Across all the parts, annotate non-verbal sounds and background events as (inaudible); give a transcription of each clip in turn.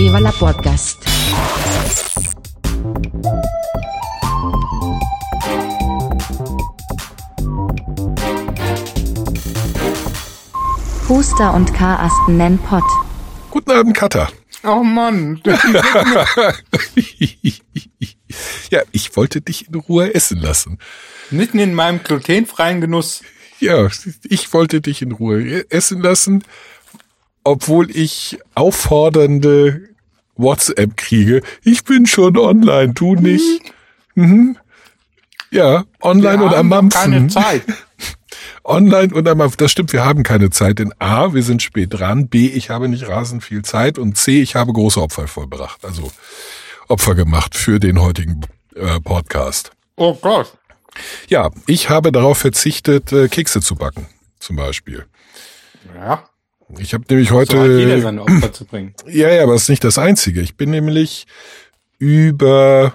Viva la Podcast. Huster und Karasten nennen Pott. Guten Abend, Katha. Oh Mann. (laughs) ja, ich wollte dich in Ruhe essen lassen. Mitten in meinem glutenfreien Genuss. Ja, ich wollte dich in Ruhe essen lassen, obwohl ich auffordernde WhatsApp kriege. Ich bin schon online, du nicht. Mhm. Ja, online Wir und am Mampfen. keine Zeit. (laughs) Online und am Mampfen. Das stimmt, wir haben keine Zeit. Denn A, wir sind spät dran. B, ich habe nicht rasend viel Zeit. Und C, ich habe große Opfer vollbracht. Also Opfer gemacht für den heutigen äh, Podcast. Oh Gott. Ja, ich habe darauf verzichtet, äh, Kekse zu backen, zum Beispiel. Ja. Ich habe nämlich So hat jeder heute, seine Opfer zu bringen. (clears throat) ja, ja, aber das ist nicht das Einzige. Ich bin nämlich über,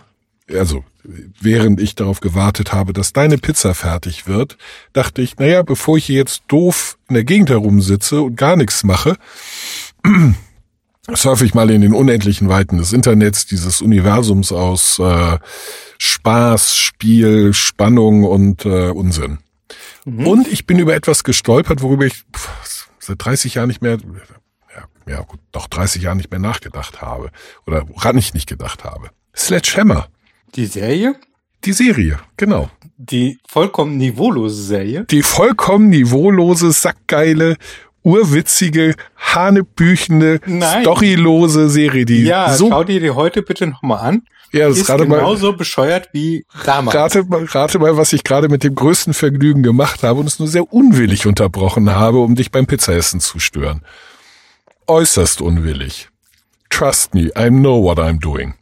also während ich darauf gewartet habe, dass deine Pizza fertig wird, dachte ich, naja, bevor ich hier jetzt doof in der Gegend herumsitze und gar nichts mache, (clears throat) surfe ich mal in den unendlichen Weiten des Internets, dieses Universums aus äh, Spaß, Spiel, Spannung und äh, Unsinn. Und ich bin über etwas gestolpert, worüber ich pff, seit 30 Jahren nicht mehr, ja, ja gut, doch 30 Jahren nicht mehr nachgedacht habe. Oder woran ich nicht gedacht habe. Sledgehammer, Die Serie? die Serie, genau. Die vollkommen niveaulose Serie. Die vollkommen niveaulose, sackgeile, urwitzige, hanebüchende, Nein. storylose Serie, die Ja, so, schau dir die heute bitte nochmal an. Ja, das Ist ist gerade mal, genauso bescheuert wie damals. Rate, mal- rate mal, was ich gerade mit dem größten Vergnügen gemacht habe und es nur sehr unwillig unterbrochen habe, um dich beim Pizzaessen zu stören. Äußerst unwillig. Trust me, I know what I'm doing.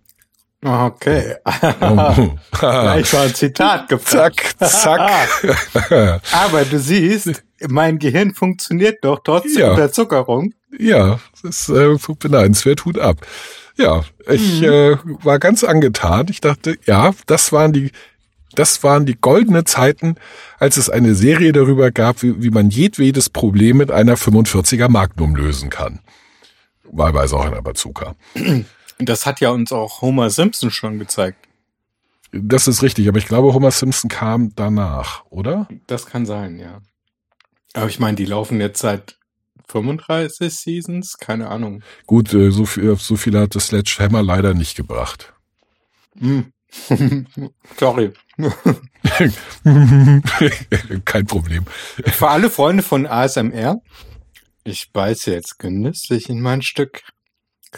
Okay. Oh. (laughs) Gleich war ein Zitat (laughs) gefragt. zack, zack. (laughs) Aber du siehst, mein Gehirn funktioniert doch trotz der Ja. Unterzuckerung. ja, das ist äh, beneidenswert, Hut ab. Ja, ich Mhm. äh, war ganz angetan. Ich dachte, ja, das waren die, das waren die goldene Zeiten, als es eine Serie darüber gab, wie, wie man jedwedes Problem mit einer 45er Magnum lösen kann. Wahlweise auch einer Bazooka. Das hat ja uns auch Homer Simpson schon gezeigt. Das ist richtig, aber ich glaube, Homer Simpson kam danach, oder? Das kann sein, ja. Aber ich meine, die laufen jetzt seit 35 Seasons, keine Ahnung. Gut, äh, so viel, so viel hat das Sledgehammer leider nicht gebracht. Hm. (laughs) Sorry. (laughs) Kein Problem. Für alle Freunde von ASMR, ich beiße jetzt genüsslich in mein Stück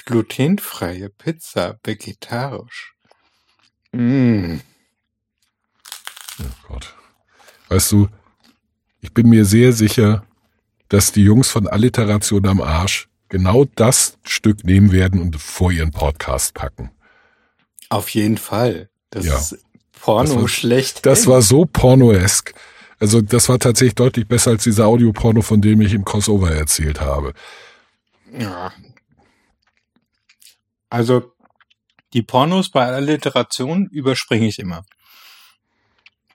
glutenfreie Pizza, vegetarisch. Mm. Oh Gott. Weißt du, ich bin mir sehr sicher, dass die Jungs von Alliteration am Arsch genau das Stück nehmen werden und vor ihren Podcast packen. Auf jeden Fall. Das Ja. ist Porno Das war- schlecht. Das war so pornoesk. Also das war tatsächlich deutlich besser als dieser Audioporno, von dem ich im Crossover erzählt habe. Ja. Also, die Pornos bei Alliteration überspringe ich immer.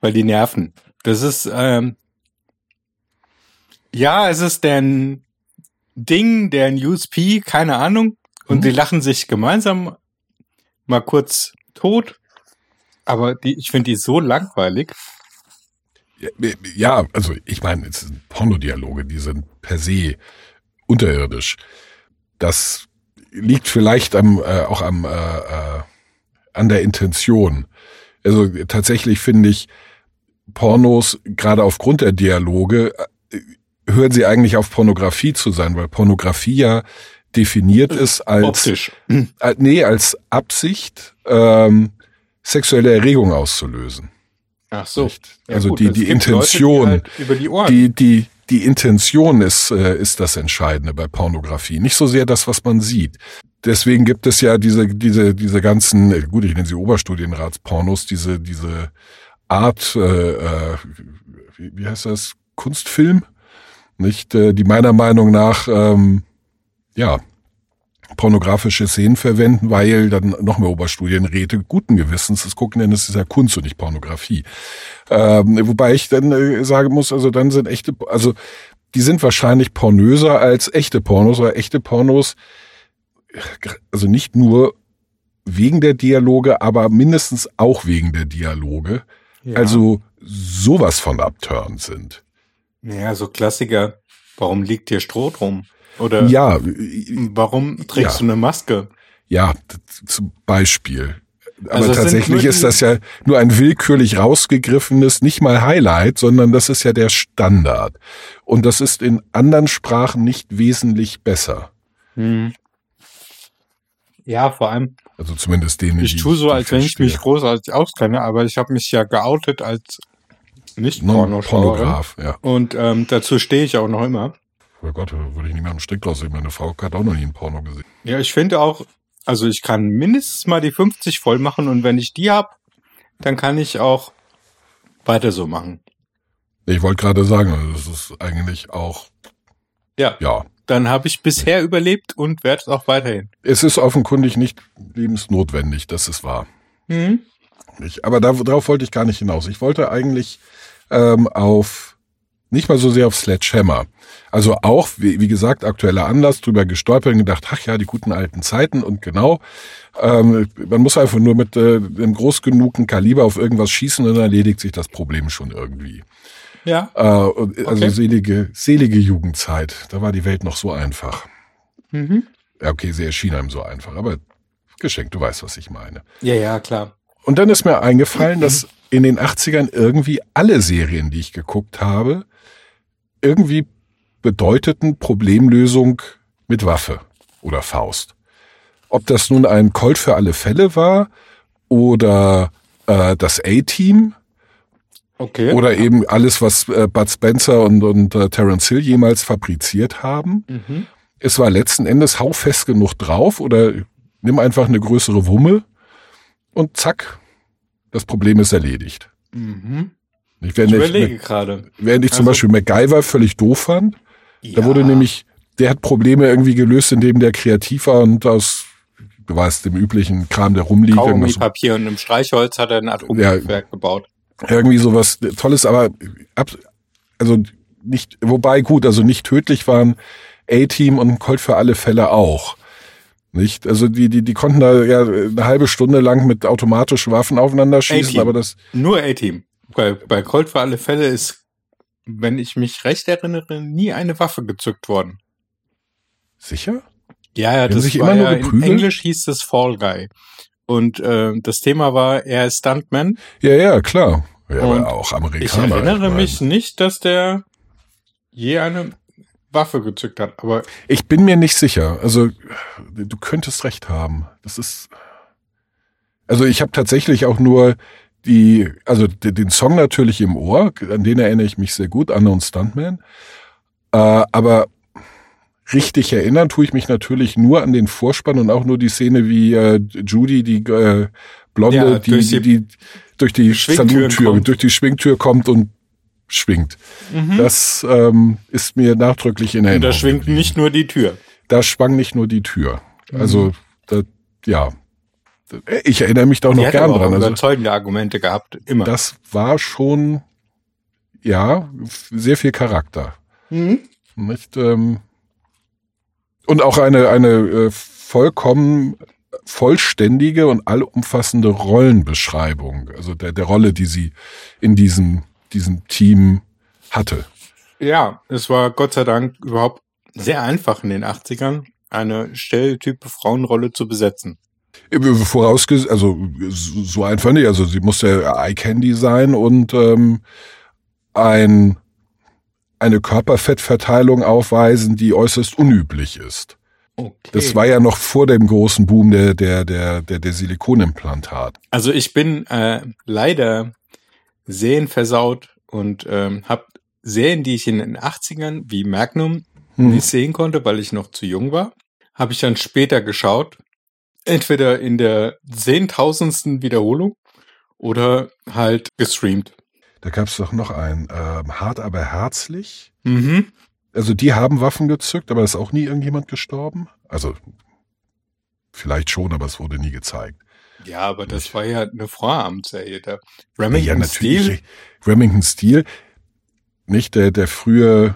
Weil die nerven. Das ist, ähm, ja, es ist deren Ding, deren USP, keine Ahnung. Und Mhm. sie lachen sich gemeinsam mal kurz tot. Aber die, ich finde die so langweilig. Ja, also ich meine, es sind Pornodialoge, die sind per se unterirdisch. Das liegt vielleicht am, äh, auch am, äh, äh, an der Intention. Also tatsächlich finde ich Pornos, gerade aufgrund der Dialoge, äh, hören sie eigentlich auf Pornografie zu sein, weil Pornografie ja definiert ist als Optisch. (clears throat) äh, nee, als Absicht, ähm, sexuelle Erregung auszulösen. Ach so. Nicht? Also die- es die Intention, Leute, die halt über die Ohren. Die, die, die Intention ist, äh, ist das Entscheidende bei Pornografie. Nicht so sehr das, was man sieht. Deswegen gibt es ja diese, diese, diese ganzen, äh, gut, ich nenne sie Oberstudienratspornos, diese, diese Art, äh, äh, wie, wie heißt das, Kunstfilm, nicht, äh, die meiner Meinung nach, ähm, ja, pornografische Szenen verwenden, weil dann noch mehr Oberstudienräte guten Gewissens das gucken, denn es ist ja Kunst und nicht Pornografie. Ähm, wobei ich dann äh, sagen muss, also dann sind echte, also die sind wahrscheinlich pornöser als echte Pornos, weil echte Pornos also nicht nur wegen der Dialoge, aber mindestens auch wegen der Dialoge, Ja. also sowas von abturnt sind. Ja, so Klassiker. Warum liegt hier Stroh drum? Oder Ja, warum trägst Ja. du eine Maske? ja, zum Beispiel. Aber Also tatsächlich ist das ja nur ein willkürlich rausgegriffenes, nicht mal Highlight, sondern das ist ja der Standard. Und das ist in anderen Sprachen nicht wesentlich besser. Hm. Ja, vor allem, Also zumindest denen, ich tue so, als wenn ich mich großartig auskenne, aber ich habe mich ja geoutet als nicht Pornoschauerin. Pornograf, ja. Und ähm, dazu stehe ich auch noch immer. Oh Gott, würde ich nicht mehr einen Strick draus sehen. Meine Frau hat auch noch nie ein Porno gesehen. Ja, ich finde auch, also ich kann mindestens mal die 50 voll machen und wenn ich die hab, dann kann ich auch weiter so machen. Ich wollte gerade sagen, also das ist eigentlich auch, Ja, ja. dann habe ich bisher überlebt und werde es auch weiterhin. Es ist offenkundig nicht lebensnotwendig, das ist wahr. Mhm. Ich, aber da, darauf wollte ich gar nicht hinaus. Ich wollte eigentlich ähm, auf, nicht mal so sehr auf Sledgehammer. Also auch, wie, wie gesagt, aktueller Anlass, drüber gestolpert und gedacht, ach ja, die guten alten Zeiten und genau, ähm, man muss einfach nur mit äh, einem groß genugen Kaliber auf irgendwas schießen und dann erledigt sich das Problem schon irgendwie. Ja. Äh, also Okay. selige, selige Jugendzeit, da war die Welt noch so einfach. Mhm. Ja, okay, sie erschien einem so einfach, aber geschenkt, du weißt, was ich meine. Ja, ja, klar. Und dann ist mir eingefallen, dass in den 80ern irgendwie alle Serien, die ich geguckt habe, irgendwie bedeuteten Problemlösung mit Waffe oder Faust. Ob das nun ein Colt für alle Fälle war oder äh, das A-Team Okay. oder eben alles, was äh, Bud Spencer und, und äh, Terence Hill jemals fabriziert haben. Mhm. Es war letzten Endes hau fest genug drauf oder nimm einfach eine größere Wumme und zack, das Problem ist erledigt. Mhm. Ich, Ich überlege ich, gerade. während ich zum Also- Beispiel MacGyver völlig doof fand, da Ja. wurde nämlich, der hat Probleme irgendwie gelöst, indem der kreativ war und aus, du weißt, dem üblichen Kram, der rumliegt, irgendwas, Kaugummi-Papier und im Streichholz hat er ein Atomkraftwerk gebaut. irgendwie sowas Tolles, aber ab, also nicht, wobei gut, also nicht tödlich waren A-Team und Colt für alle Fälle auch. Nicht? Also die, die, die konnten da ja eine halbe Stunde lang mit automatischen Waffen aufeinander schießen, aber das, Nur A-Team. Bei, bei Colt für alle Fälle ist, wenn ich mich recht erinnere, nie eine Waffe gezückt worden. sicher? Ja, ja, das sich war immer nur ja, in? Englisch hieß es Fall Guy. Und äh, das Thema war, er ist Stuntman. Ja, ja, klar. Ja, aber auch Amerikaner. Ich erinnere meine, mich nicht, dass der je eine Waffe gezückt hat. Aber Ich bin mir nicht sicher. Also, du könntest recht haben. Das ist. Also, ich habe tatsächlich auch nur die, also de- den Song natürlich im Ohr, an den erinnere ich mich sehr gut, und Stuntman. Äh, aber richtig erinnern tue ich mich natürlich nur an den Vorspann und auch nur die Szene, wie äh, Judy, die äh, Blonde, Ja, die, durch die, die durch die kommt. durch die Schwingtür kommt und schwingt. Das ähm, ist mir nachdrücklich in und Erinnerung. da schwingt nicht nur die Tür. da schwang nicht nur die Tür. Mhm. Also, da, ja. Ich erinnere mich da auch Die noch gern aber auch dran. Also, überzeugende Argumente gehabt, immer. das war schon, ja, sehr viel Charakter. Mhm. Nicht, ähm, und auch eine, eine äh, vollkommen vollständige und allumfassende Rollenbeschreibung, also der, der Rolle, die sie in diesem, diesem Team hatte. Ja, es war Gott sei Dank überhaupt sehr einfach in den 80ern, eine Stereotype Frauenrolle zu besetzen. Vorausges also so einfach nicht. Also sie musste Eye Candy sein und ähm, ein, eine Körperfettverteilung aufweisen, die äußerst unüblich ist. Okay. Das war ja noch vor dem großen Boom der, der, der, der, der Silikonimplantat. Also ich bin äh, leider sehenversaut und ähm, habe Serien, die ich in den 80ern wie Magnum Hm. nicht sehen konnte, weil ich noch zu jung war, habe ich dann später geschaut. Entweder in der zehntausendsten Wiederholung oder halt gestreamt. Da gab's doch noch einen, ähm, hart aber herzlich. Mhm. Also die haben Waffen gezückt, aber ist auch nie irgendjemand gestorben. Also vielleicht schon, aber es wurde nie gezeigt. Ja, aber das war ja eine Vorabendserie. Der Ja, Remington natürlich. Steel. Remington Steel, nicht der, der frühe,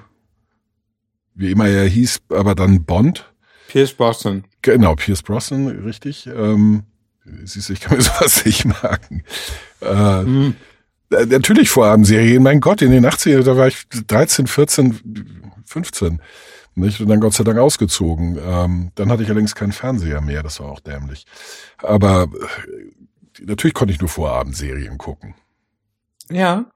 wie immer er hieß, aber dann Bond. Pierce Brosnan. Genau, Pierce Brosnan, richtig. Ähm, siehst du, ich kann mir (laughs) sowas nicht merken. Äh, Hm. äh, Natürlich Vorabendserien, mein Gott, in den 80er, da war ich 13, 14, 15. Nicht? Und dann Gott sei Dank ausgezogen. Ähm, dann hatte ich allerdings keinen Fernseher mehr, das war auch dämlich. Aber äh, natürlich konnte ich nur Vorabendserien gucken. Ja.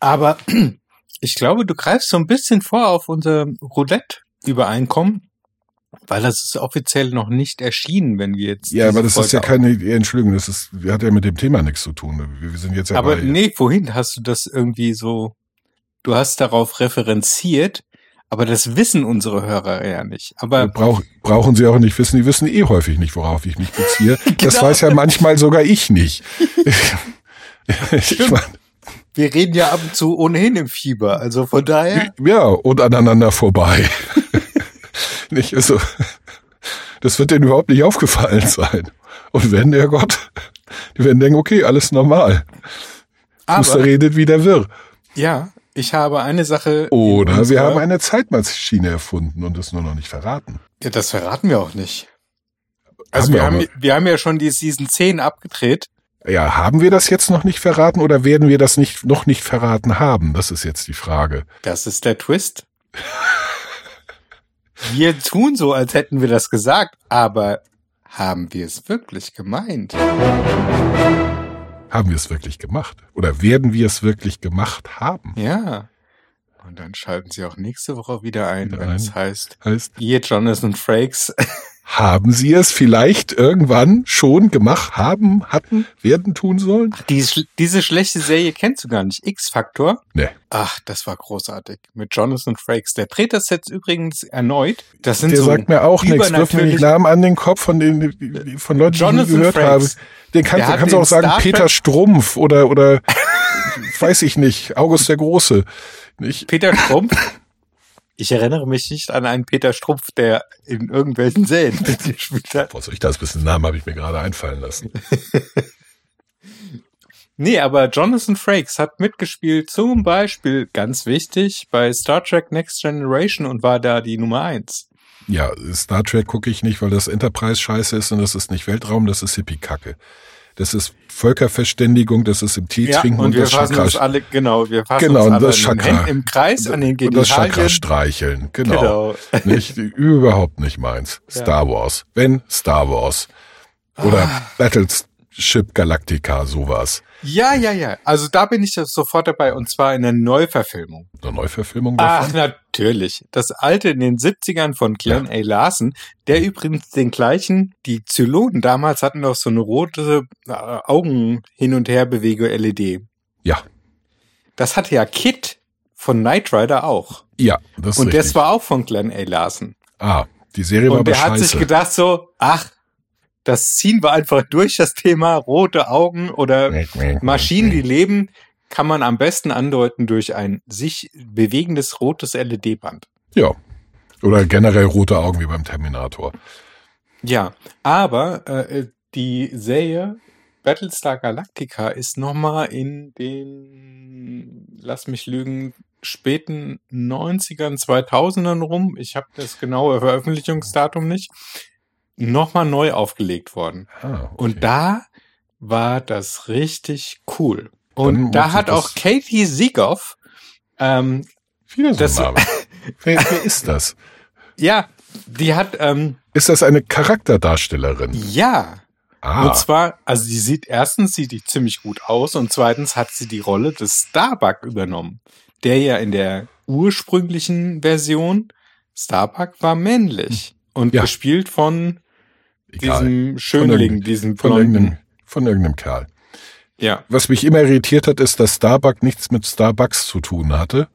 Aber (clears throat) ich glaube, du greifst so ein bisschen vor auf unser Roulette-Übereinkommen, weil das ist offiziell noch nicht erschienen, wenn wir jetzt. Ja, aber das ist ja Folge keine Entschuldigung, das ist, hat ja mit dem Thema nichts zu tun. Wir, wir sind jetzt ja Aber bei, nee, vorhin hast du das irgendwie so, du hast darauf referenziert, aber das wissen unsere Hörer ja nicht. Aber Brauch, brauchen sie auch nicht wissen. Die wissen eh häufig nicht, worauf ich mich beziehe. (laughs) Das Genau. weiß ja manchmal sogar ich nicht. (laughs) ich mein, wir reden ja ab und zu ohnehin im Fieber, also von daher. ja, und aneinander vorbei. (laughs) nicht, also, das wird denen überhaupt nicht aufgefallen sein. Und wenn der Gott, die werden denken, okay, alles normal. Aber redet wie der Wirr. ja, ich habe eine Sache. Oder wir haben eine Zeitmaschine erfunden und es nur noch nicht verraten. Ja, das verraten wir auch nicht. Also Haben wir wir haben, wir haben ja schon die Season 10 abgedreht. Ja, haben wir das jetzt noch nicht verraten oder werden wir das nicht, noch nicht verraten haben? Das ist jetzt die Frage. Das ist der Twist. Wir tun so, als hätten wir das gesagt, aber haben wir es wirklich gemeint? Haben wir es wirklich gemacht? Oder werden wir es wirklich gemacht haben? Ja. Und dann schalten Sie auch nächste Woche wieder ein, Wieder wenn ein. es heißt, Heißt, ihr Jonathan Frakes. Haben sie es vielleicht irgendwann schon gemacht, haben, hatten, werden, tun sollen? Die, schl- diese schlechte Serie kennst du gar nicht. X-Faktor. Nee. Ach, das war großartig. Mit Jonathan Frakes. Der dreht das jetzt übrigens erneut. Das sind Der so sagt mir auch nichts. Wirf mir übernatürlich- Namen an den Kopf von den, von Leuten, die ich Jonathan gehört Frakes. habe. Den kann, Der hat kannst du auch sagen, Star Peter Strumpf oder, oder, (laughs) weiß ich nicht, August der Große. Nicht? Peter Strumpf. (laughs) Ich erinnere mich nicht an einen Peter Strumpf, der in irgendwelchen (laughs) Serien mitgespielt hat. Was soll ich das? Bisschen Namen habe ich mir gerade einfallen lassen. (laughs) Nee, aber Jonathan Frakes hat mitgespielt, zum Beispiel, ganz wichtig, bei Star Trek Next Generation und war da die Nummer eins. Ja, Star Trek gucke ich nicht, weil das Enterprise scheiße ist und das ist nicht Weltraum, das ist Hippie-Kacke. Das ist Völkerverständigung, das ist im Tee trinken und und, wir das fassen Chakra, uns alle, genau, wir fassen Genau, uns und alle das Chakra. Im Kreis an den und das Chakra Genitalien. streicheln. Genau. Genau. (laughs) Nicht, überhaupt nicht meins. Ja. Star Wars. Wenn Star Wars. Oder Ah. Battleship Galactica, sowas. Ja, ja, ja. Also da bin ich sofort dabei und zwar in der Neuverfilmung. Eine Neuverfilmung Ach, davon? natürlich. Das alte in den 70ern von Glenn A. Larson, der übrigens den gleichen, die Zylonen damals hatten doch so eine rote äh, Augen hin und her bewege LED. Ja. Das hatte ja Kit von Knight Rider auch. Ja, das ist Und richtig. das war auch von Glenn A. Larson. ah, die Serie war Und aber der hat scheiße. sich gedacht so, ach, das ziehen wir einfach durch, das Thema rote Augen oder Maschinen, die leben, kann man am besten andeuten durch ein sich bewegendes rotes LED-Band. Ja. Oder generell rote Augen wie beim Terminator. Ja, aber äh, die Serie Battlestar Galactica ist nochmal in den, lass mich lügen, späten 90ern, 2000ern rum. Ich habe das genaue Veröffentlichungsdatum nicht. Nochmal neu aufgelegt worden. Ah, okay. Und da war das richtig cool. Und da hat auch Katie Siegoff, ähm, Wieder so das- (laughs) wer, wer ist das? ja, die hat, ähm, Ist das eine Charakterdarstellerin? ja, Ah, Und zwar, also sie sieht, erstens sieht die ziemlich gut aus und zweitens hat sie die Rolle des Starbuck übernommen, der ja in der ursprünglichen Version Starbuck war männlich und Ja. gespielt von egal. diesem Schönling, diesem Von blonden. irgendeinem, von irgendeinem Kerl. Ja, Was mich immer irritiert hat, ist, dass Starbucks nichts mit Starbucks zu tun hatte.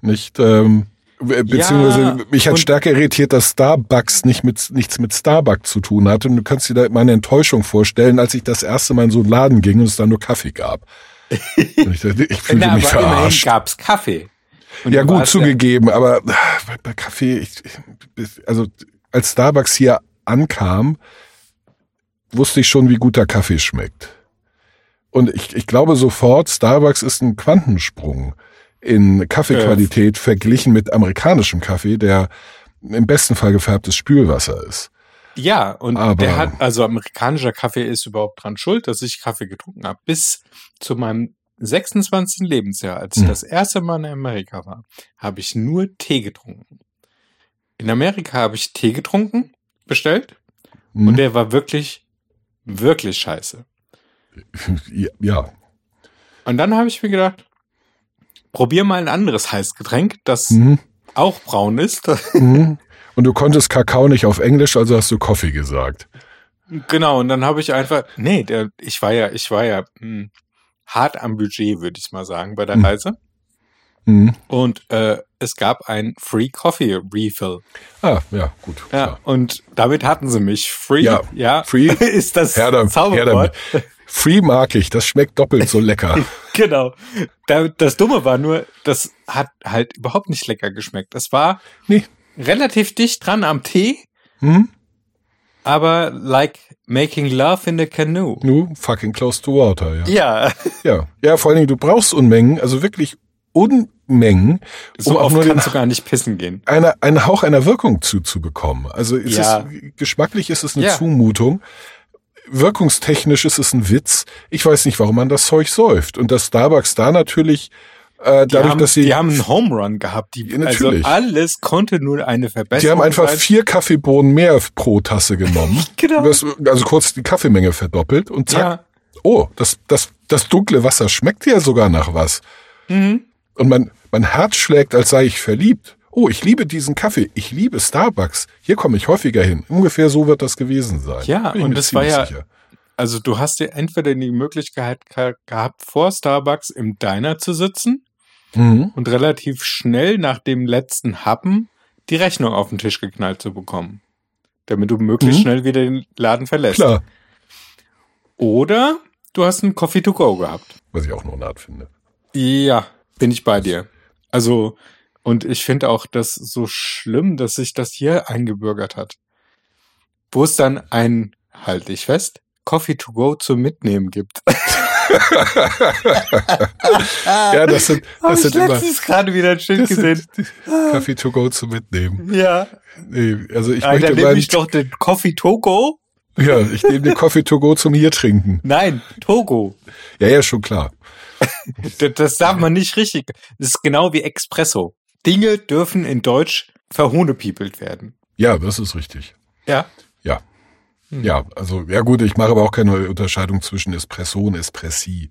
Nicht, ähm, be- beziehungsweise Ja, mich hat stärker irritiert, dass Starbucks nicht mit, nichts mit Starbucks zu tun hatte. Und du kannst dir da meine Enttäuschung vorstellen, als ich das erste Mal in so einen Laden ging und es da nur Kaffee gab. und ich, dachte, ich (laughs) fühlte Na, mich aber immerhin verarscht. gab's Kaffee. Und Ja, gut zugegeben, aber ah, bei, Kaffee, ich- also als Starbucks hier ankam, wusste ich schon, wie gut der Kaffee schmeckt. Und ich, ich glaube sofort, Starbucks ist ein Quantensprung in Kaffeequalität verglichen mit amerikanischem Kaffee, der im besten Fall gefärbtes Spülwasser ist. Ja, und Aber- der hat, also amerikanischer Kaffee ist überhaupt dran schuld, dass ich Kaffee getrunken habe. Bis zu meinem 26. Lebensjahr, als ich Hm. das erste Mal in Amerika war, habe ich nur Tee getrunken. In Amerika habe ich Tee getrunken, bestellt, Hm? und der war wirklich, wirklich scheiße. (laughs) ja, Und dann habe ich mir gedacht, probier mal ein anderes Heißgetränk, das Mhm. auch braun ist. (laughs) Mhm. Und du konntest Kakao nicht auf Englisch, also hast du Coffee gesagt. Genau, und dann habe ich einfach, nee, der, ich war ja, ich war ja mh, hart am Budget, würde ich mal sagen, bei der Hm. Reise. Mhm. Und äh, es gab ein Free Coffee Refill. Ah, ja, gut. Ja, klar. und damit hatten sie mich. Free, Ja, ja, free. (laughs) ist das Zauberwort. Free mag ich, das schmeckt doppelt so lecker. (laughs) Genau. Da, das Dumme war nur, das hat halt überhaupt nicht lecker geschmeckt. Das war Nee. relativ dicht dran am Tee, Hm? aber like making love in a canoe. Nu, fucking close to water, ja. Ja, Ja, ja vor allen Dingen, du brauchst Unmengen, also wirklich Unmengen, so um auch oft nur kannst du gar nicht pissen gehen. eine, einen Hauch einer Wirkung zuzubekommen. Also es Ja. ist, geschmacklich ist es eine Ja. Zumutung. Wirkungstechnisch ist es ein Witz. Ich weiß nicht, warum man das Zeug säuft. Und dass Starbucks da natürlich, äh, dadurch, haben, dass sie, die haben einen Home Run gehabt. Die, Ja, also natürlich. alles konnte nur eine Verbesserung die haben einfach sein. vier Kaffeebohnen mehr pro Tasse genommen. (laughs) Genau. Das, also kurz die Kaffeemenge verdoppelt und zack. Ja. Oh, das, das, das dunkle Wasser schmeckt ja sogar nach was. Mhm. Und mein, mein Herz schlägt, als sei ich verliebt. Oh, ich liebe diesen Kaffee. Ich liebe Starbucks. Hier komme ich häufiger hin. Ungefähr so wird das gewesen sein. Ja, und das war ja- sicher. Also du hast dir entweder die Möglichkeit ge- gehabt, vor Starbucks im Diner zu sitzen Mhm. und relativ schnell nach dem letzten Happen die Rechnung auf den Tisch geknallt zu bekommen. Damit du möglichst Mhm. schnell wieder den Laden verlässt. Klar. Oder du hast einen Coffee to go gehabt. Was ich auch nur eine Art finde. Ja, bin ich bei dir. Also, und ich finde auch das so schlimm, dass sich das hier eingebürgert hat. Wo es dann ein, halte ich fest, Coffee to go zum Mitnehmen gibt. (laughs) Ja, das sind, Hab das ich sind immer letztens gerade wieder ein Schild gesehen. Kaffee to go zu mitnehmen. Ja, Nee, also ich Alter, möchte nehme meinen, ich doch den Coffee Togo? ja, ich nehme den Coffee to go zum hier trinken. Nein, Togo. Ja, ja, schon klar. (laughs) Das, das darf man nicht richtig. Das ist genau wie Espresso. Dinge dürfen in Deutsch verhunepiepelt werden. Ja, das ist richtig. Ja. Ja. Hm. Ja, also, ja gut, ich mache aber auch keine Unterscheidung zwischen Espresso und Espressi.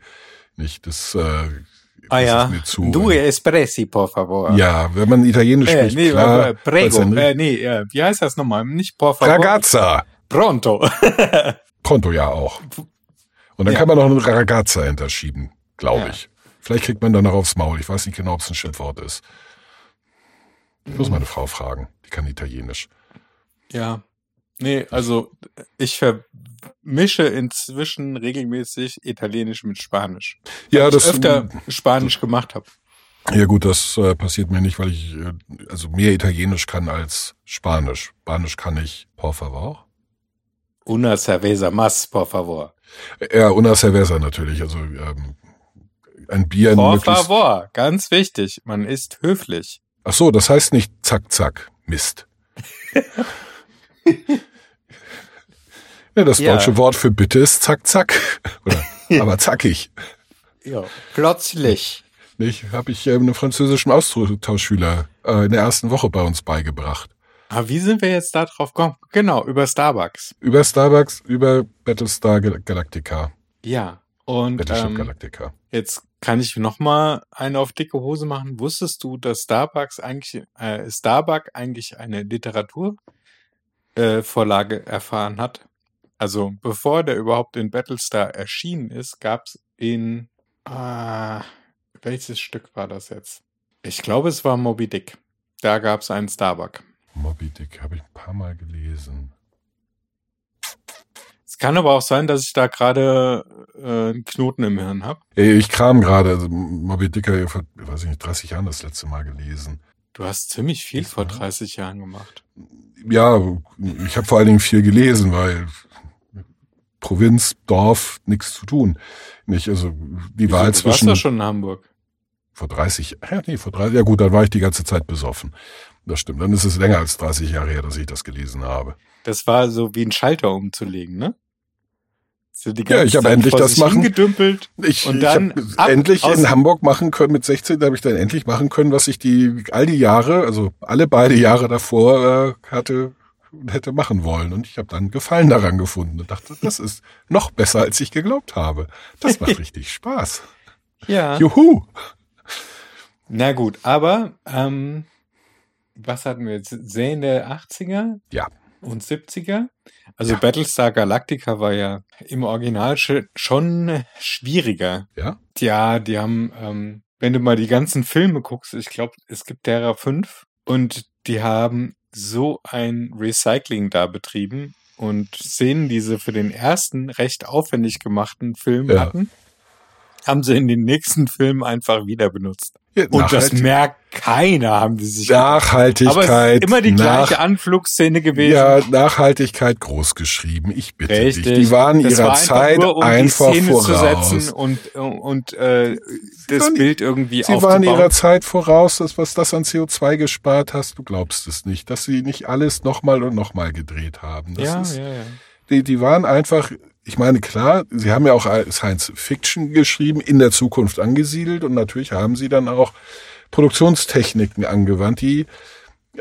Nicht, das, äh, Ah ja. ist mir zu. Du Espressi, por favor. ja, wenn man Italienisch Äh, spricht, nee, klar. äh, prego. Äh, nee, äh, wie heißt das nochmal? Nicht por favor. Ragazza. Pronto. (laughs) Pronto ja auch. Und dann Ja. kann man noch einen Ragazza hinterschieben, glaube Ja. ich. Vielleicht kriegt man dann noch aufs Maul. Ich weiß nicht genau, ob es ein Schimpfwort ist. Ich muss meine Frau fragen. Die kann Italienisch. ja. Nee, also ich vermische inzwischen regelmäßig Italienisch mit Spanisch. Ja, ich das öfter Spanisch gemacht habe. Ja gut, das äh, passiert mir nicht, weil ich äh, also mehr Italienisch kann als Spanisch. Spanisch kann ich por favor. Una cerveza más, por favor. Ja, una cerveza natürlich. Also ähm, ein Bier in Por favor, ganz wichtig. Man ist höflich. Ach so, das heißt nicht zack zack Mist. ja, das Ja. deutsche Wort für bitte ist zack zack oder (laughs) aber zackig. Ja. Plötzlich. Nicht? Habe ich ähm, einem französischen Austauschschüler äh, in der ersten Woche bei uns beigebracht. Aber wie sind wir jetzt da drauf gekommen? Genau, über Starbucks. Über Starbucks, über Battlestar Gal Galactica. Ja. Und Battleship ähm, Galactica. Jetzt kann ich noch mal eine auf dicke Hose machen. Wusstest du, dass Starbucks eigentlich äh, Starbuck eigentlich eine Literaturvorlage äh, erfahren hat? Also bevor der überhaupt in Battlestar erschienen ist, gab es in äh, welches Stück war das jetzt? Ich glaube, es war Moby Dick. Da gab es einen Starbuck. Moby Dick habe ich ein paar Mal gelesen. Es kann aber auch sein, dass ich da gerade äh, einen Knoten im Hirn habe. Ey, Ich kram gerade, also Moby Dick habe ich vor, weiß ich nicht, 30 Jahren das letzte Mal gelesen. Du hast ziemlich viel Das vor war- 30 Jahren gemacht. Ja, ich habe vor allen Dingen viel gelesen, weil Provinz, Dorf, nichts zu tun. Nicht, also die Wahl du warst zwischen doch schon in Hamburg. vor 30, ja, nee, vor 30, ja gut, dann war ich die ganze Zeit besoffen. das stimmt. Dann ist es länger als 30 Jahre her, dass ich das gelesen habe. Das war so wie ein Schalter umzulegen, ne? So die Ja, ich habe endlich das machen- hingedümpelt. Ich, Und ich dann habe ab endlich in Hamburg machen können, mit 16 habe ich dann endlich machen können, was ich die all die Jahre, also alle beide Jahre davor äh, hatte hätte machen wollen. Und ich habe dann Gefallen daran gefunden und dachte, das ist noch besser, als ich geglaubt habe. Das macht (laughs) richtig Spaß. Ja. Juhu! Na gut, aber ähm, was hatten wir jetzt? Serien der 80er Ja. Und 70er? Also Ja. Battlestar Galactica war ja im Original sch- schon schwieriger. Ja? Ja, die haben, ähm, wenn du mal die ganzen Filme guckst, ich glaube, es gibt derer fünf und die haben so ein Recycling da betrieben und Szenen, die sie für den ersten recht aufwendig gemachten Film Ja. hatten, haben sie in den nächsten Filmen einfach wieder benutzt. Ja, Und das merkt keiner, haben die sich. Nachhaltigkeit. Aber es ist immer die nach- gleiche Anflugszene gewesen. Ja, Nachhaltigkeit groß geschrieben. Ich bitte Richtig. dich. Die waren Das ihrer war einfach Zeit nur, um einfach die Szene voraus. zu setzen und, und äh, das waren- Bild irgendwie Sie waren aufzubauen. ihrer Zeit voraus, das, was das an CO2 gespart hast, du glaubst es nicht, dass sie nicht alles nochmal und nochmal gedreht haben. Das ja, ist, ja, ja. Die, die waren einfach, ich meine, klar, sie haben ja auch Science Fiction geschrieben, in der Zukunft angesiedelt und natürlich haben sie dann auch Produktionstechniken angewandt, die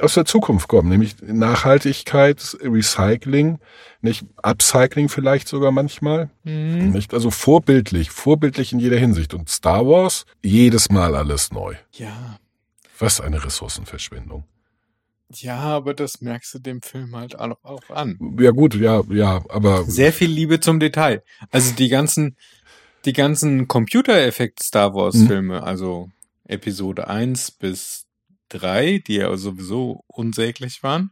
aus der Zukunft kommen, nämlich Nachhaltigkeit, Recycling, nicht Upcycling vielleicht sogar manchmal. Mhm. Nicht? Also vorbildlich, vorbildlich in jeder Hinsicht. Und Star Wars, jedes Mal alles neu. Ja. Was eine Ressourcenverschwendung. Ja, aber das merkst du dem Film halt auch an. Ja gut, ja, ja, aber Sehr viel Liebe zum Detail. Also die ganzen, die ganzen Computereffekt Star Wars Mhm. Filme, also Episode 1 bis 3, die ja sowieso unsäglich waren.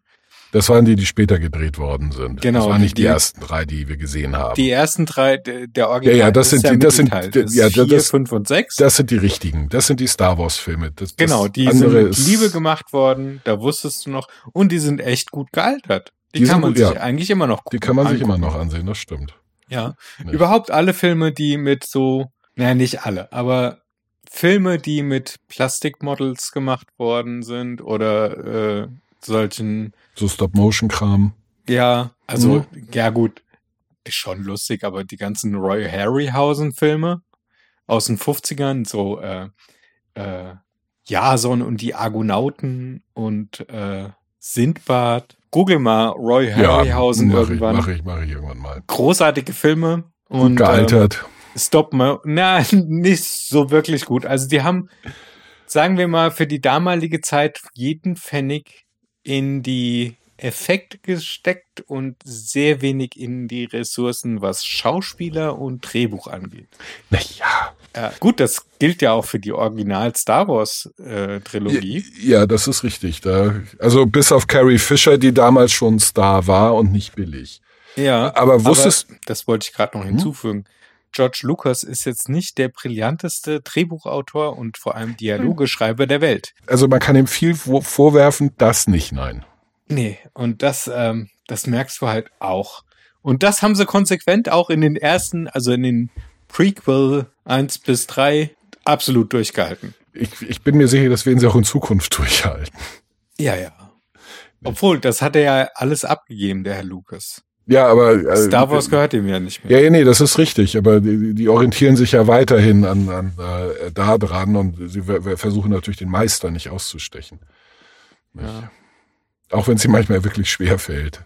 Das waren die, die später gedreht worden sind. Genau, Das waren nicht die, die- ersten drei, die wir gesehen haben. Die ersten drei, der Original Ja, ja, das ist sind die- das sind-. Das ja, vier, das- fünf und sechs. das sind die richtigen. Das sind die Star Wars Filme. Das, das genau, die sind ist- Liebe gemacht worden, da wusstest du noch. Und die sind echt gut gealtert. Die, Die kann man gut, sich ja. eigentlich immer noch Die kann man sich immer angucken. noch ansehen, das stimmt. Ja. Nicht? Überhaupt alle Filme, die mit so, naja, nicht alle, aber Filme, die mit Plastikmodels gemacht worden sind oder äh, solchen, So Stop-Motion-Kram. ja, also, Mhm. ja gut, ist schon lustig, aber die ganzen Roy Harryhausen-Filme aus den 50ern, so äh, äh, Jason und die Argonauten und äh, Sindbad. Google mal Roy Harryhausen mach irgendwann. Ich, mach ich, mach ich irgendwann mal. Großartige Filme. Und, ähm, gealtert. Stop Mo na, (laughs) nicht so wirklich gut. Also die haben, sagen wir mal, für die damalige Zeit jeden Pfennig in die Effekte gesteckt und sehr wenig in die Ressourcen, was Schauspieler und Drehbuch angeht. naja. Ja, gut, das gilt ja auch für die Original Star Wars äh, Trilogie. Ja, das ist richtig. Da, also bis auf Carrie Fisher, die damals schon Star war und nicht billig. Ja, Aber wusstest das wollte ich gerade noch Hm? George Lucas ist jetzt nicht der brillanteste Drehbuchautor und vor allem Dialogeschreiber der Welt. also man kann ihm viel vor- vorwerfen, das nicht, nein. Nee, und das, ähm, das merkst du halt auch. Und das haben sie konsequent auch in den ersten, also in den Prequel 1 bis 3 absolut durchgehalten. Ich, ich bin mir sicher, das werden sie auch in Zukunft (laughs) durchhalten. Ja, ja. Obwohl, das hat er ja alles abgegeben, der Herr Lucas. Ja, aber äh, Star Wars gehört ihm ja nicht mehr. Ja, nee, das ist richtig, aber die, die orientieren sich ja weiterhin an, an äh, da dran und sie versuchen natürlich den Meister nicht auszustechen. Nicht? Ja. Auch wenn es ihm manchmal wirklich schwer fällt.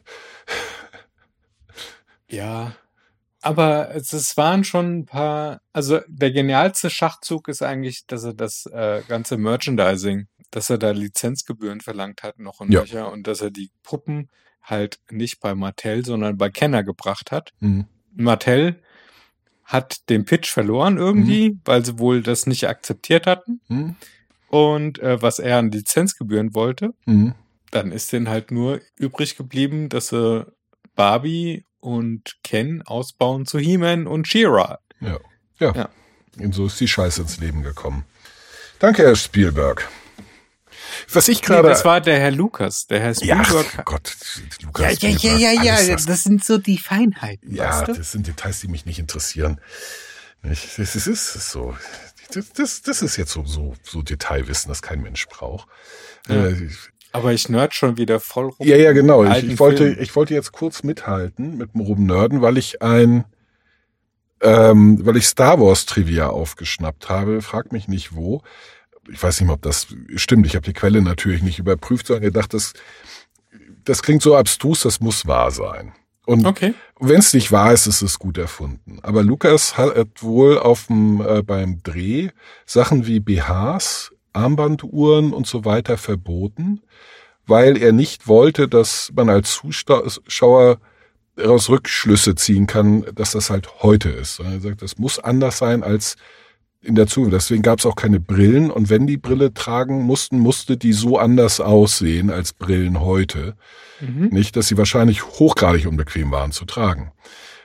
Ja. Aber es, es waren schon ein paar, also der genialste Schachzug ist eigentlich, dass er das äh, ganze Merchandising, dass er da Lizenzgebühren verlangt hat, noch und Ja. und dass er die Puppen halt nicht bei Mattel, sondern bei Kenner gebracht hat. Hm. Mattel hat den Pitch verloren irgendwie, weil sie wohl das nicht akzeptiert hatten. Hm. Und äh, was er an Lizenzgebühren wollte, Hm. dann ist denen halt nur übrig geblieben, dass sie Barbie und Ken ausbauen zu He-Man und She-Ra. Ja. ja. Ja. Und so ist die Scheiße ins Leben gekommen. Danke, Herr Spielberg. Was ich Nee, gerade. das war der Herr Lukas, der Herr ja, Spielberg. Gott, ja, Lukas ja, ja, Spielberg, ja, ja, alles das das sind so die Feinheiten, Ja, weißt du? das sind Details, die mich nicht interessieren. Nicht? Das ist, das ist so. Das, das, das ist jetzt so, so, so Detailwissen, das kein Mensch braucht. Ja. Äh, Aber ich nerd schon wieder voll rum. Ja, ja, genau. Ich, ich, wollte, Film. ich wollte jetzt kurz mithalten mit dem Rumnörden, weil ich ein, ähm, weil ich Star Wars Trivia aufgeschnappt habe. Frag mich nicht wo. Ich weiß nicht mehr, ob das stimmt. Ich habe die Quelle natürlich nicht überprüft, sondern gedacht, das, das klingt so abstrus, das muss wahr sein. Und Okay. wenn es nicht wahr ist, ist es gut erfunden. Aber Lukas hat wohl auf dem, äh, beim Dreh Sachen wie BHs, Armbanduhren und so weiter verboten, weil er nicht wollte, dass man als Zuschauer daraus Rückschlüsse ziehen kann, dass das halt heute ist. Sondern er sagt, das muss anders sein als in der Zukunft. Deswegen gab es auch keine Brillen. Und wenn die Brille tragen mussten, musste die so anders aussehen als Brillen heute. Mhm. Nicht, dass sie wahrscheinlich hochgradig unbequem waren zu tragen.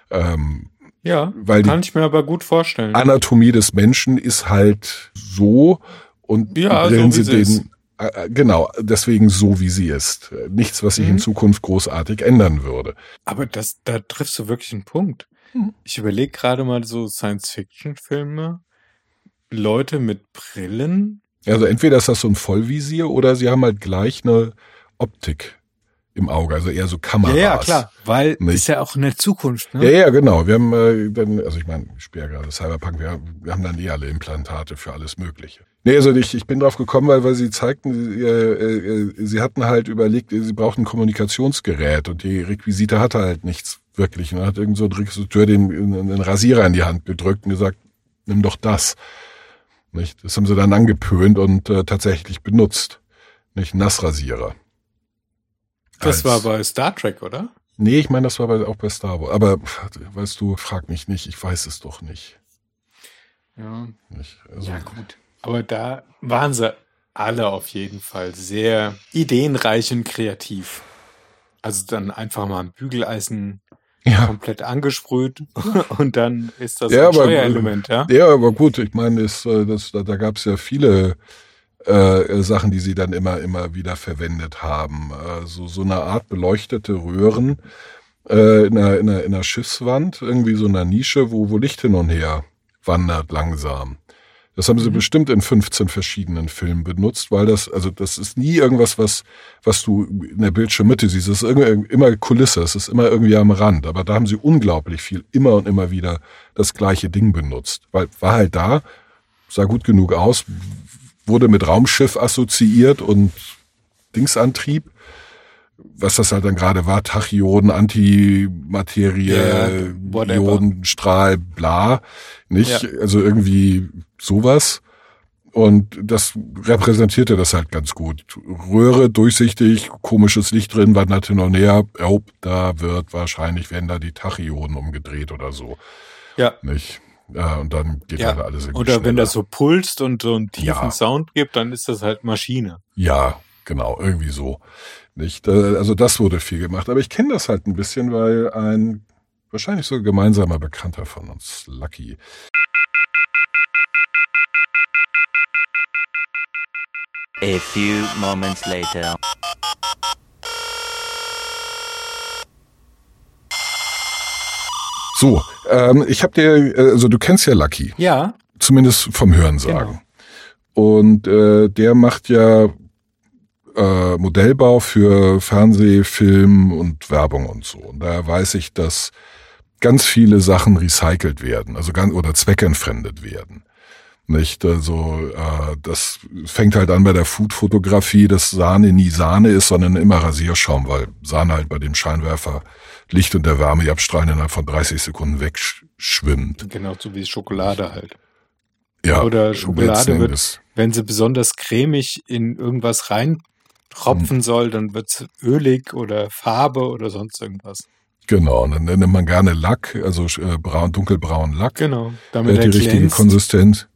Ähm, Ja, Weil die- kann ich mir aber gut vorstellen. Anatomie des Menschen ist halt so und Ja, Brillen so sind sie den, äh, äh, genau, deswegen so wie sie ist. Nichts, was sich in Mhm. Zukunft großartig ändern würde. Aber das, da triffst du wirklich einen Punkt. Mhm. Ich überlege gerade mal so Science-Fiction-Filme, Leute mit Brillen. Also entweder ist das so ein Vollvisier oder sie haben halt gleich eine Optik im Auge, also eher so Kameras. Ja, ja, klar, weil Nicht? ist ja auch in der Zukunft, ne? Ja, ja, genau. Wir haben äh, dann, also ich meine, ich spiele ja gerade Cyberpunk, wir, wir haben dann eh alle Implantate für alles Mögliche. Nee, also ich, ich bin drauf gekommen, weil, weil sie zeigten, äh, äh, sie hatten halt überlegt, sie brauchten ein Kommunikationsgerät und die Requisite hatte halt nichts wirklich. Und dann hat irgend so ein Regisseur den, den Rasierer in die Hand gedrückt und gesagt, nimm doch das. Nicht? Das haben sie dann angepönt und äh, tatsächlich benutzt. Nicht Nassrasierer. Das Als- war bei Star Trek, oder? Nee, ich meine, das war bei, auch bei Star Wars. Aber weißt du, frag mich nicht, ich weiß es doch nicht. Ja. nicht also, Ja, gut. Aber da waren sie alle auf jeden Fall sehr ideenreich und kreativ. Also dann einfach mal ein Bügeleisen ja. komplett angesprüht (laughs) und dann ist das Ja, ein aber- Steuerelement, ja? ja, aber gut, ich meine, das, äh, das, da, da gab es ja viele äh, Sachen, die sie dann immer, immer wieder verwendet haben. Äh, so, so eine Art beleuchtete Röhren äh, in, einer, in, einer, in einer Schiffswand, irgendwie so einer Nische, wo, wo Licht hin und her wandert langsam. Das haben sie Mhm. bestimmt in 15 verschiedenen Filmen benutzt, weil das, also das ist nie irgendwas, was, was du in der Bildschirmmitte siehst. Das ist irgendwie, immer Kulisse, es ist immer irgendwie am Rand. Aber da haben sie unglaublich viel, immer und immer wieder das gleiche Ding benutzt. Weil war halt da, sah gut genug aus, wurde mit Raumschiff assoziiert und Dingsantrieb. Was das halt dann gerade war, Tachyonen, Antimaterie, Ja, whatever. Ionenstrahl, bla. Nicht? Ja. Also irgendwie sowas. Und das repräsentierte das halt ganz gut. Röhre, durchsichtig, komisches Licht drin, wandert hin und her. Oh, da wird wahrscheinlich, werden da die Tachyonen umgedreht oder so. Ja. Nicht? Ja, und dann geht Ja. halt alles irgendwie Oder wenn schneller. das so pulst und so einen tiefen Ja. Sound gibt, dann ist das halt Maschine. Ja, genau, irgendwie so. Nicht? Äh, Also das wurde viel gemacht. Aber ich kenne das halt ein bisschen, weil ein wahrscheinlich so ein gemeinsamer Bekannter von uns, Lucky, A few moments later. So, ähm, ich habe dir, äh, also du kennst ja Lucky, Ja, zumindest vom Hörensagen. Genau. Und äh, der macht ja äh, Modellbau für Fernseh, Film und Werbung und so. Und da weiß ich, dass ganz viele Sachen recycelt werden, also ganz oder zweckentfremdet werden. Nicht, also äh, das fängt halt an bei der Food-Fotografie, dass Sahne nie Sahne ist, sondern immer Rasierschaum, weil Sahne halt bei dem Scheinwerfer Licht und der Wärme, die abstrahlen innerhalb von 30 Sekunden wegschwimmt. genau so wie Schokolade halt. Ja, Oder Schokolade wird-. Wenn sie besonders cremig in irgendwas reintropfen Hm. soll, dann wird's ölig oder Farbe oder sonst irgendwas. Genau, und dann nimmt man gerne Lack, also äh, braun, dunkelbraun Lack. Genau. Damit er die richtige glänzt. Konsistenz.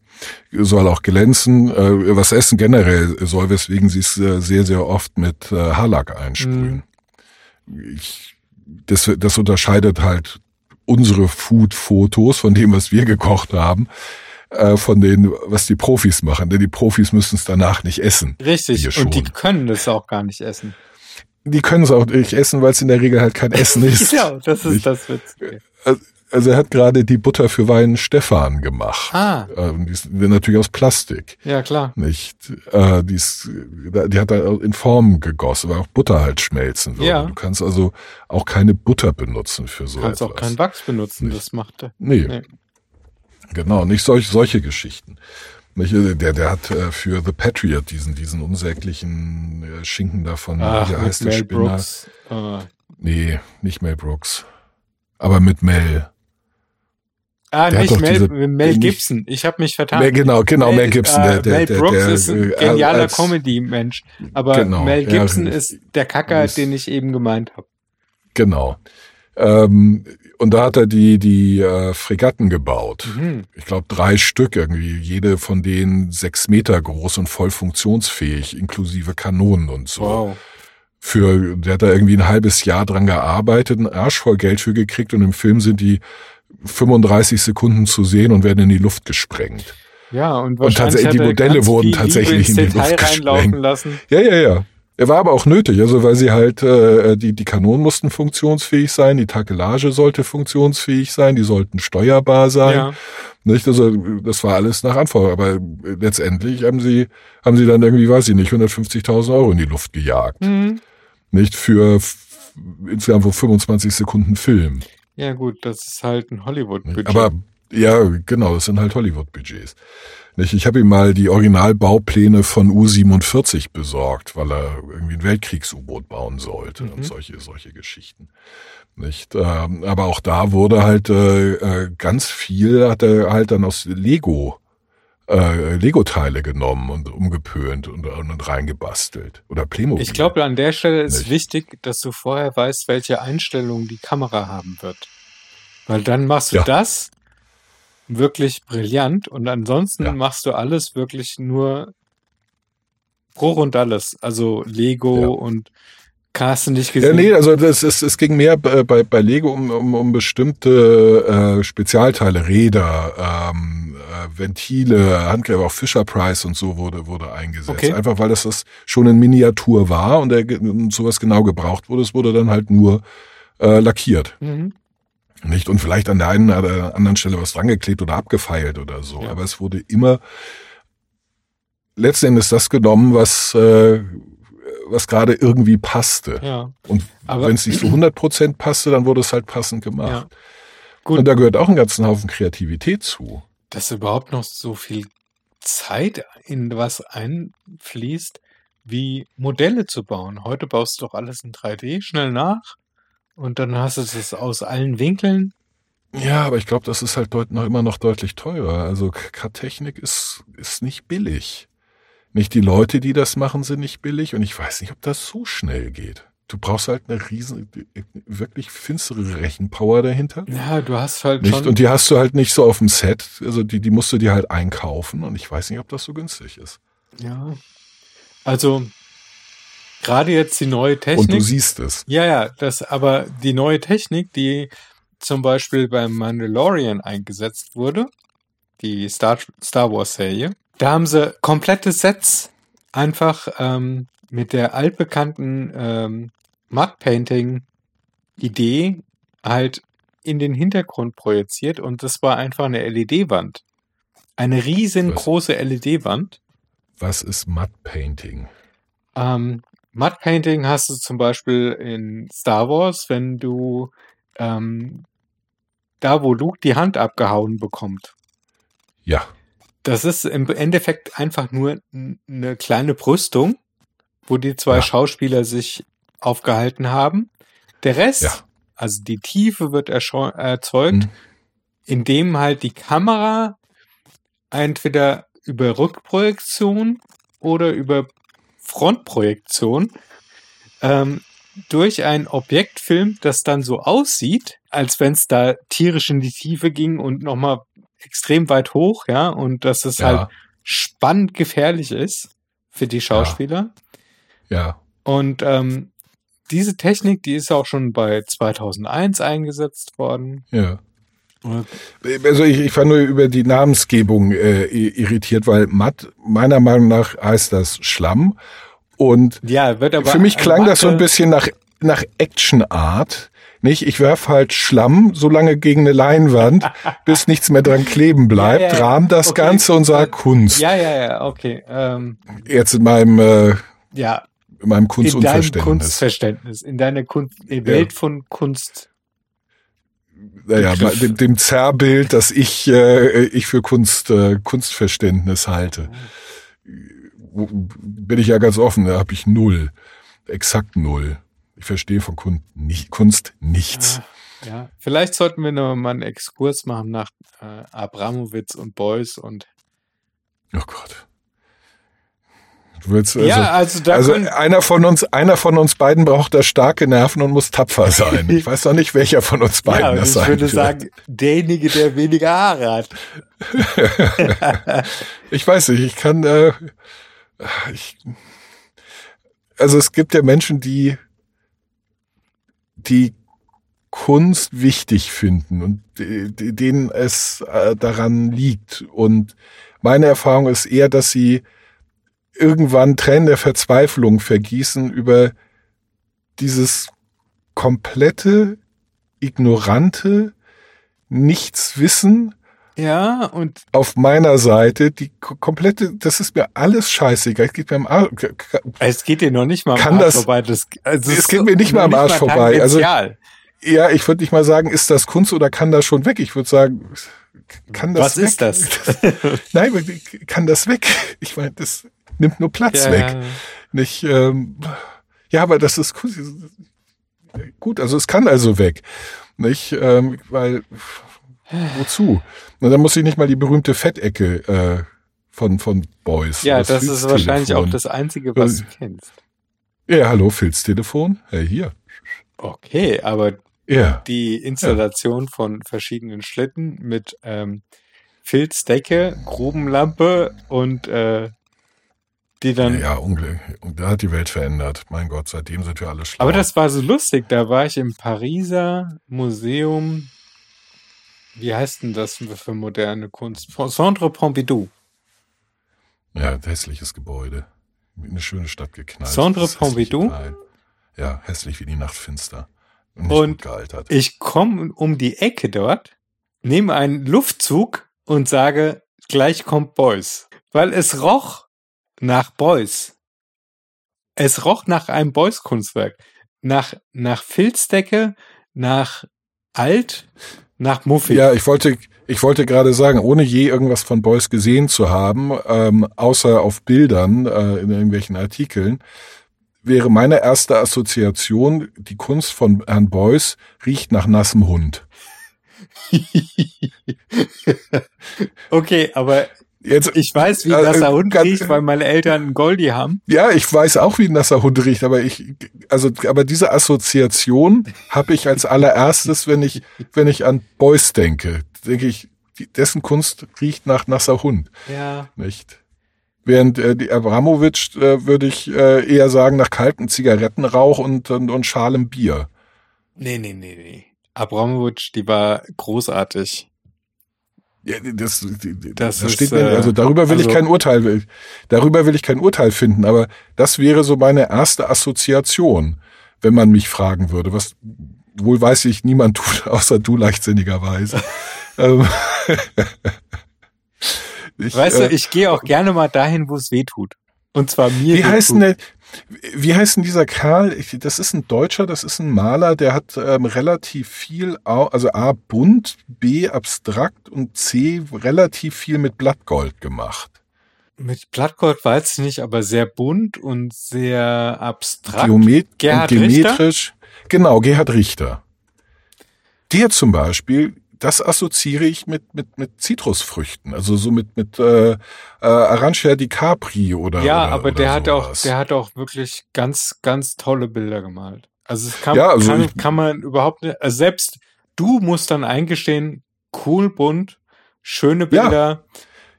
Soll auch glänzen. Äh, was Essen generell soll, weswegen sie es äh, sehr, sehr oft mit äh, Haarlack einsprühen. Ich, das, das unterscheidet halt unsere Food-Fotos von dem, was wir gekocht haben, äh, von denen, was die Profis machen. Denn die Profis müssen es danach nicht essen. Richtig. Und die können das auch gar nicht essen. Die können es auch nicht essen, weil es in der Regel halt kein Essen (laughs) ist. Genau, das ist Nicht? das Witzige. Also er hat gerade die Butter für Wein Stefan gemacht. Ah. Ähm, die ist natürlich aus Plastik. Ja, klar. Nicht? Äh, die, ist, die hat er in Form gegossen, weil auch Butter halt schmelzen würde. Ja. Du kannst also auch keine Butter benutzen für so Du kannst etwas. auch keinen Wachs benutzen, Nicht. das macht er. Nee, Nee. Genau, nicht solch, solche Geschichten. Nicht, äh, der, der hat äh, für The Patriot diesen, diesen unsäglichen äh, Schinken davon, Ach, wie heißt der Mel Spinner? Brooks. Äh, Nee, nicht Mel Brooks. Aber mit Mel. ah, Der nicht Mel, diese- Mel Gibson. Ich habe mich vertan. Mel, genau, genau, Mel Gibson. äh, der, der, Mel Brooks der, ist ein genialer Comedy-Mensch. Aber Genau, Mel ja, Gibson richtig. ist der Kacker, Ist- den ich eben gemeint habe. Genau. Ähm, und da hat er die, die äh, Fregatten gebaut. Mhm. Ich glaube drei Stück irgendwie, jede von denen sechs Meter groß und voll funktionsfähig, inklusive Kanonen und so. Wow. Für, der hat da irgendwie ein halbes Jahr dran gearbeitet, einen Arsch voll Geld für gekriegt und im Film sind die 35 Sekunden zu sehen und werden in die Luft gesprengt. Ja, und Und wahrscheinlich tatsächlich, hat die Modelle wurden tatsächlich in die Luft gesprengt. lassen. Ja, ja, ja. Er war aber auch nötig, also weil sie halt, äh, die, die Kanonen mussten funktionsfähig sein, die Takelage sollte funktionsfähig sein, die sollten steuerbar sein. Ja. Nicht? Also das war alles nach Anforderung. Aber letztendlich haben sie, haben sie dann irgendwie, weiß ich nicht, 150.000 Euro in die Luft gejagt. Mhm. Nicht für insgesamt wohl 25 Sekunden Film. Ja, gut, das ist halt ein Hollywood-Budget. Aber ja, genau, das sind halt Hollywood-Budgets. Ich habe ihm mal die Originalbaupläne von U-47 besorgt, weil er irgendwie ein Weltkriegs-U-Boot bauen sollte Mhm. und solche, solche Geschichten. Nicht? Ähm, aber auch da wurde halt äh, äh, ganz viel, hat er halt dann aus Lego äh, Lego-Teile genommen und umgepönt und, und reingebastelt. Oder Playmobil. Ich glaube, an der Stelle ist Nicht. wichtig, dass du vorher weißt, welche Einstellung die Kamera haben wird. Weil dann machst du Ja. das wirklich brillant und ansonsten Ja. machst du alles wirklich nur Bruch und alles. Also Lego Ja. und hast du nicht Ja, gesehen. nee, also das ist, es ging mehr bei, bei, Lego um, um, um bestimmte äh, Spezialteile, Räder, ähm, äh, Ventile, Handgräber, auch Fisher Price und so wurde, wurde eingesetzt. Okay. Einfach weil das, das schon in Miniatur war und, der, und sowas genau gebraucht wurde. Es wurde dann halt nur äh, lackiert. Mhm. Nicht? Und vielleicht an der einen oder anderen Stelle was drangeklebt oder abgefeilt oder so. Ja. Aber es wurde immer letzten Endes das genommen, was, äh, was gerade irgendwie passte. Ja. Und wenn es nicht so 100% passte, dann wurde es halt passend gemacht. Ja. Gut. Und da gehört auch ein ganzen Haufen Kreativität zu. dass überhaupt noch so viel Zeit in was einfließt, wie Modelle zu bauen. Heute baust du doch alles in 3D schnell nach und dann hast du es aus allen Winkeln. Ja, aber ich glaube, das ist halt noch immer noch deutlich teurer. Also K-Technik ist, ist nicht billig. Nicht die Leute, die das machen, sind nicht billig und ich weiß nicht, ob das so schnell geht. Du brauchst halt eine riesen, wirklich finstere Rechenpower dahinter. Ja, du hast halt Nicht? schon. Und die hast du halt nicht so auf dem Set. Also die, die musst du dir halt einkaufen und ich weiß nicht, ob das so günstig ist. ja. Also gerade jetzt die neue Und Technik. du siehst es. Ja, ja, das, aber die neue Technik, die zum Beispiel beim Mandalorian eingesetzt wurde, die Star, Star Wars Serie, da haben sie komplette Sets einfach ähm, mit der altbekannten ähm, Mud Painting Idee halt in den Hintergrund projiziert und das war einfach eine LED-Wand. Eine riesengroße LED-Wand. Was ist Mud Painting? Ähm, Mud Painting hast du zum Beispiel in Star Wars, wenn du ähm, da, wo Luke die Hand abgehauen bekommt. Ja. Das ist im Endeffekt einfach nur eine kleine Brüstung, wo die zwei Ja. Schauspieler sich aufgehalten haben. Der Rest, Ja. also die Tiefe wird erzeugt, Hm. indem halt die Kamera entweder über Rückprojektion oder über Frontprojektion ähm, durch ein Objekt filmt, das dann so aussieht, als wenn es da tierisch in die Tiefe ging und nochmal extrem weit hoch, ja, und dass es Ja. halt spannend gefährlich ist für die Schauspieler. Ja. Und ähm, diese Technik, die ist auch schon bei 2001 eingesetzt worden. Ja. Also ich, ich war nur über die Namensgebung äh, irritiert, weil matt meiner Meinung nach heißt das Schlamm und Ja, wird aber für mich klang das so ein bisschen nach nach Action Art. nicht? Ich werf halt Schlamm so lange gegen eine Leinwand, (laughs) bis nichts mehr dran kleben bleibt, Ja, ja, ja. rahm das Okay. Ganze und sag Kunst. Ja, ja, ja, okay. Ähm, Jetzt in meinem, äh, ja, in meinem in deinem Kunstunverständnis. Kunstverständnis, in deiner Kunst, in Welt von Kunst. Naja, dem, dem Zerrbild, das ich, äh, ich für Kunst, äh, Kunstverständnis halte. Bin ich ja ganz offen, da habe ich null. Exakt null. Ich verstehe von Kunst, nicht, Kunst nichts. Ah, Ja, vielleicht sollten wir noch mal einen Exkurs machen nach äh, Abramowitz und Beuys und Oh Gott. Willst also, ja, also da also einer von uns, einer von uns beiden braucht da starke Nerven und muss tapfer sein. Ich weiß noch nicht, welcher von uns beiden ja, das ich sein würde wird. sagen, derjenige, der weniger Haare hat. (laughs) Ich weiß nicht, ich kann, äh, ich, also es gibt ja Menschen, die, die Kunst wichtig finden und denen es äh, daran liegt. Und meine Erfahrung ist eher, dass sie irgendwann Tränen der Verzweiflung vergießen über dieses komplette, ignorante Nichtswissen, Ja, und auf meiner Seite, die ko- komplette, das ist mir alles scheißegal. Es geht mir am Arsch, es geht dir noch nicht mal am Arsch das- vorbei. Das, also Es geht mir nicht mal am Arsch vorbei. Also- ja, ich würde nicht mal sagen, ist das Kunst oder kann das schon weg? Ich würde sagen, kann das Was weg? ist das? (laughs) Nein, kann das weg? Ich meine, das nimmt nur Platz Ja, weg. Nicht, ähm, ja, aber das ist. Gut, also es kann also weg. Nicht, ähm, weil, wozu? Und dann muss ich nicht mal die berühmte Fettecke äh, von, von Boys. Ja, das das ist wahrscheinlich auch das Einzige, was Äh, du kennst. Ja, hallo, Filztelefon. Hey, hier. Okay, aber Ja. die Installation von verschiedenen Schlitten mit ähm, Filzdecke, Grubenlampe und äh, die dann. Ja, Unglück. Und da hat die Welt verändert. Mein Gott, seitdem sind wir alle schlau. Aber das war so lustig. Da war ich im Pariser Museum. Wie heißt denn das für moderne Kunst? Centre Pompidou. Ja, ein hässliches Gebäude. In eine schöne Stadt geknallt. Centre Pompidou? Ja, hässlich wie die Nacht finster. Und Und gealtert. Ich komme um die Ecke dort, nehme einen Luftzug und sage, gleich kommt Beuys. Weil es roch nach Beuys. Es roch nach einem Beuys-Kunstwerk. Nach, nach Filzdecke, nach alt, nach Muffig. Ja, ich wollte, ich wollte gerade sagen, ohne je irgendwas von Beuys gesehen zu haben, ähm, außer auf Bildern äh, in irgendwelchen Artikeln, wäre meine erste Assoziation, die Kunst von Herrn Beuys riecht nach nassem Hund. (laughs) okay, aber Jetzt, ich weiß, wie Äh, nasser Hund ganz- riecht, weil meine Eltern einen Goldi haben. ja, ich weiß auch, wie ein nasser Hund riecht, aber ich, also, aber diese Assoziation habe ich als allererstes, wenn ich, wenn ich an Beuys denke, denke ich, dessen Kunst riecht nach nasser Hund. Ja. nicht. Während äh, die Abramowitsch äh, würde ich äh, eher sagen nach kaltem Zigarettenrauch und, und, und schalem Bier. Nee, nee, nee, nee. Abramowitsch, die war großartig. Ja, das, Das das ist, steht mir, äh, also darüber will also- ich kein Urteil, darüber will ich kein Urteil finden, aber das wäre so meine erste Assoziation, wenn man mich fragen würde, was wohl weiß ich niemand tut, (laughs) außer du leichtsinnigerweise. (laughs) ähm, (laughs) ich, Weißt äh, du, ich gehe auch gerne mal dahin, wo es weh tut. Und zwar mir. Wie heißt denn der, wie heißt denn dieser Karl? Ich- Das ist ein Deutscher, das ist ein Maler, der hat ähm, relativ viel, also A, bunt, B, abstrakt und C, relativ viel mit Blattgold gemacht. Mit Blattgold weiß ich nicht, aber sehr bunt und sehr abstrakt. Geomet Gerhard und geometrisch. Genau, Gerhard Richter. Der zum Beispiel, das assoziiere ich mit, mit, mit Zitrusfrüchten, also so mit, mit äh, äh, Arancia di Capri oder ja, oder, aber der hat auch, der hat auch wirklich ganz, ganz tolle Bilder gemalt. Also es kann, Ja, also kann, ich- kann man überhaupt nicht, also selbst du musst dann eingestehen, cool bunt, schöne Ja. Bilder.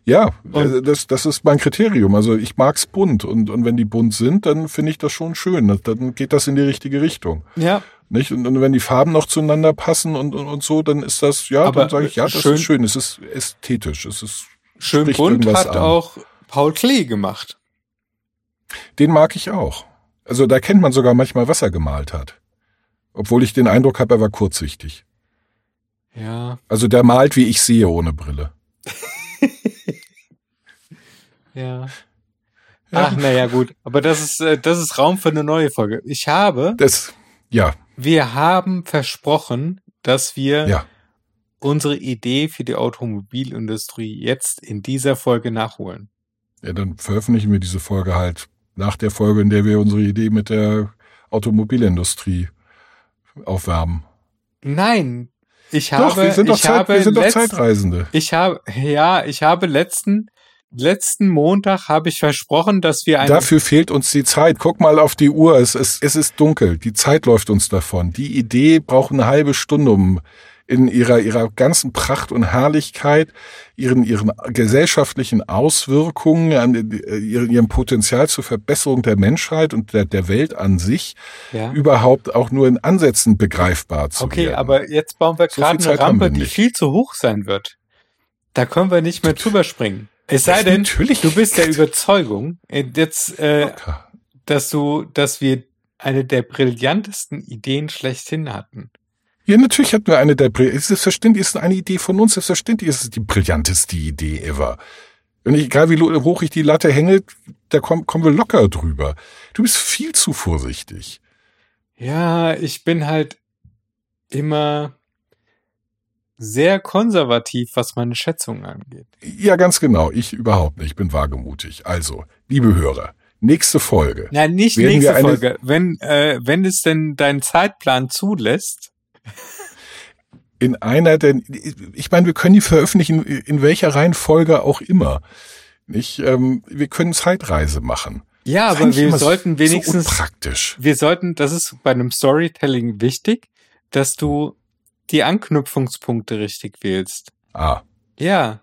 Ja, Und- äh, das, das ist mein Kriterium. Also ich mag's bunt und, und wenn die bunt sind, dann finde ich das schon schön. Dann geht das in die richtige Richtung. Ja, Nicht? Und, und wenn die Farben noch zueinander passen und, und, und so, dann ist das, ja, Aber dann sage ich, ja, das schön- ist schön. Es ist ästhetisch. Es ist, schön bunt hat an. auch Paul Klee gemacht. Den mag ich auch. Also da kennt man sogar manchmal, was er gemalt hat. Obwohl ich den Eindruck habe, er war kurzsichtig. Ja, Also der malt, wie ich sehe, ohne Brille. (laughs) ja. Ach, naja, gut. Aber das ist, äh, das ist Raum für eine neue Folge. Ich habe, Das, ja, wir haben versprochen, dass wir ja. unsere Idee für die Automobilindustrie jetzt in dieser Folge nachholen. Ja, dann veröffentlichen wir diese Folge halt nach der Folge, in der wir unsere Idee mit der Automobilindustrie aufwärmen. Nein, ich habe, doch, wir sind doch, ich Zeit, habe wir sind doch Zeitreisende. Ich habe, ja, ich habe letzten, letzten Montag habe ich versprochen, dass wir ein, Dafür fehlt uns die Zeit. Guck mal auf die Uhr. Es ist, es ist dunkel. Die Zeit läuft uns davon. Die Idee braucht eine halbe Stunde, um in ihrer, ihrer ganzen Pracht und Herrlichkeit, ihren, ihren gesellschaftlichen Auswirkungen, an äh, ihrem, ihrem Potenzial zur Verbesserung der Menschheit und der, der Welt an sich ja. überhaupt auch nur in Ansätzen begreifbar zu Okay, werden. aber jetzt bauen wir So gerade eine Rampe, die viel zu hoch sein wird. Da können wir nicht mehr drüber springen. Es sei denn, Natürlich. du bist der (laughs) Überzeugung, äh, jetzt, äh, dass du, dass wir eine der brillantesten Ideen schlechthin hatten. Ja, natürlich hatten wir eine der Brill Selbstverständlich ist es eine Idee von uns, selbstverständlich ist es die brillanteste Idee ever. Und egal wie hoch ich die Latte hänge, da kommen, kommen wir locker drüber. Du bist viel zu vorsichtig. Ja, ich bin halt immer sehr konservativ, was meine Schätzungen angeht. Ja, ganz genau. Ich überhaupt nicht. Ich bin wagemutig. Also, liebe Hörer, nächste Folge. Ja, nicht nächste Folge. Wenn, äh, wenn es denn dein Zeitplan zulässt. (laughs) In einer der, ich meine, wir können die veröffentlichen, in welcher Reihenfolge auch immer. Nicht, ähm, wir können Zeitreise machen. Ja, aber wir sollten wenigstens, So unpraktisch. wir sollten, das ist bei einem Storytelling wichtig, dass du die Anknüpfungspunkte richtig wählst. Ah, Ja,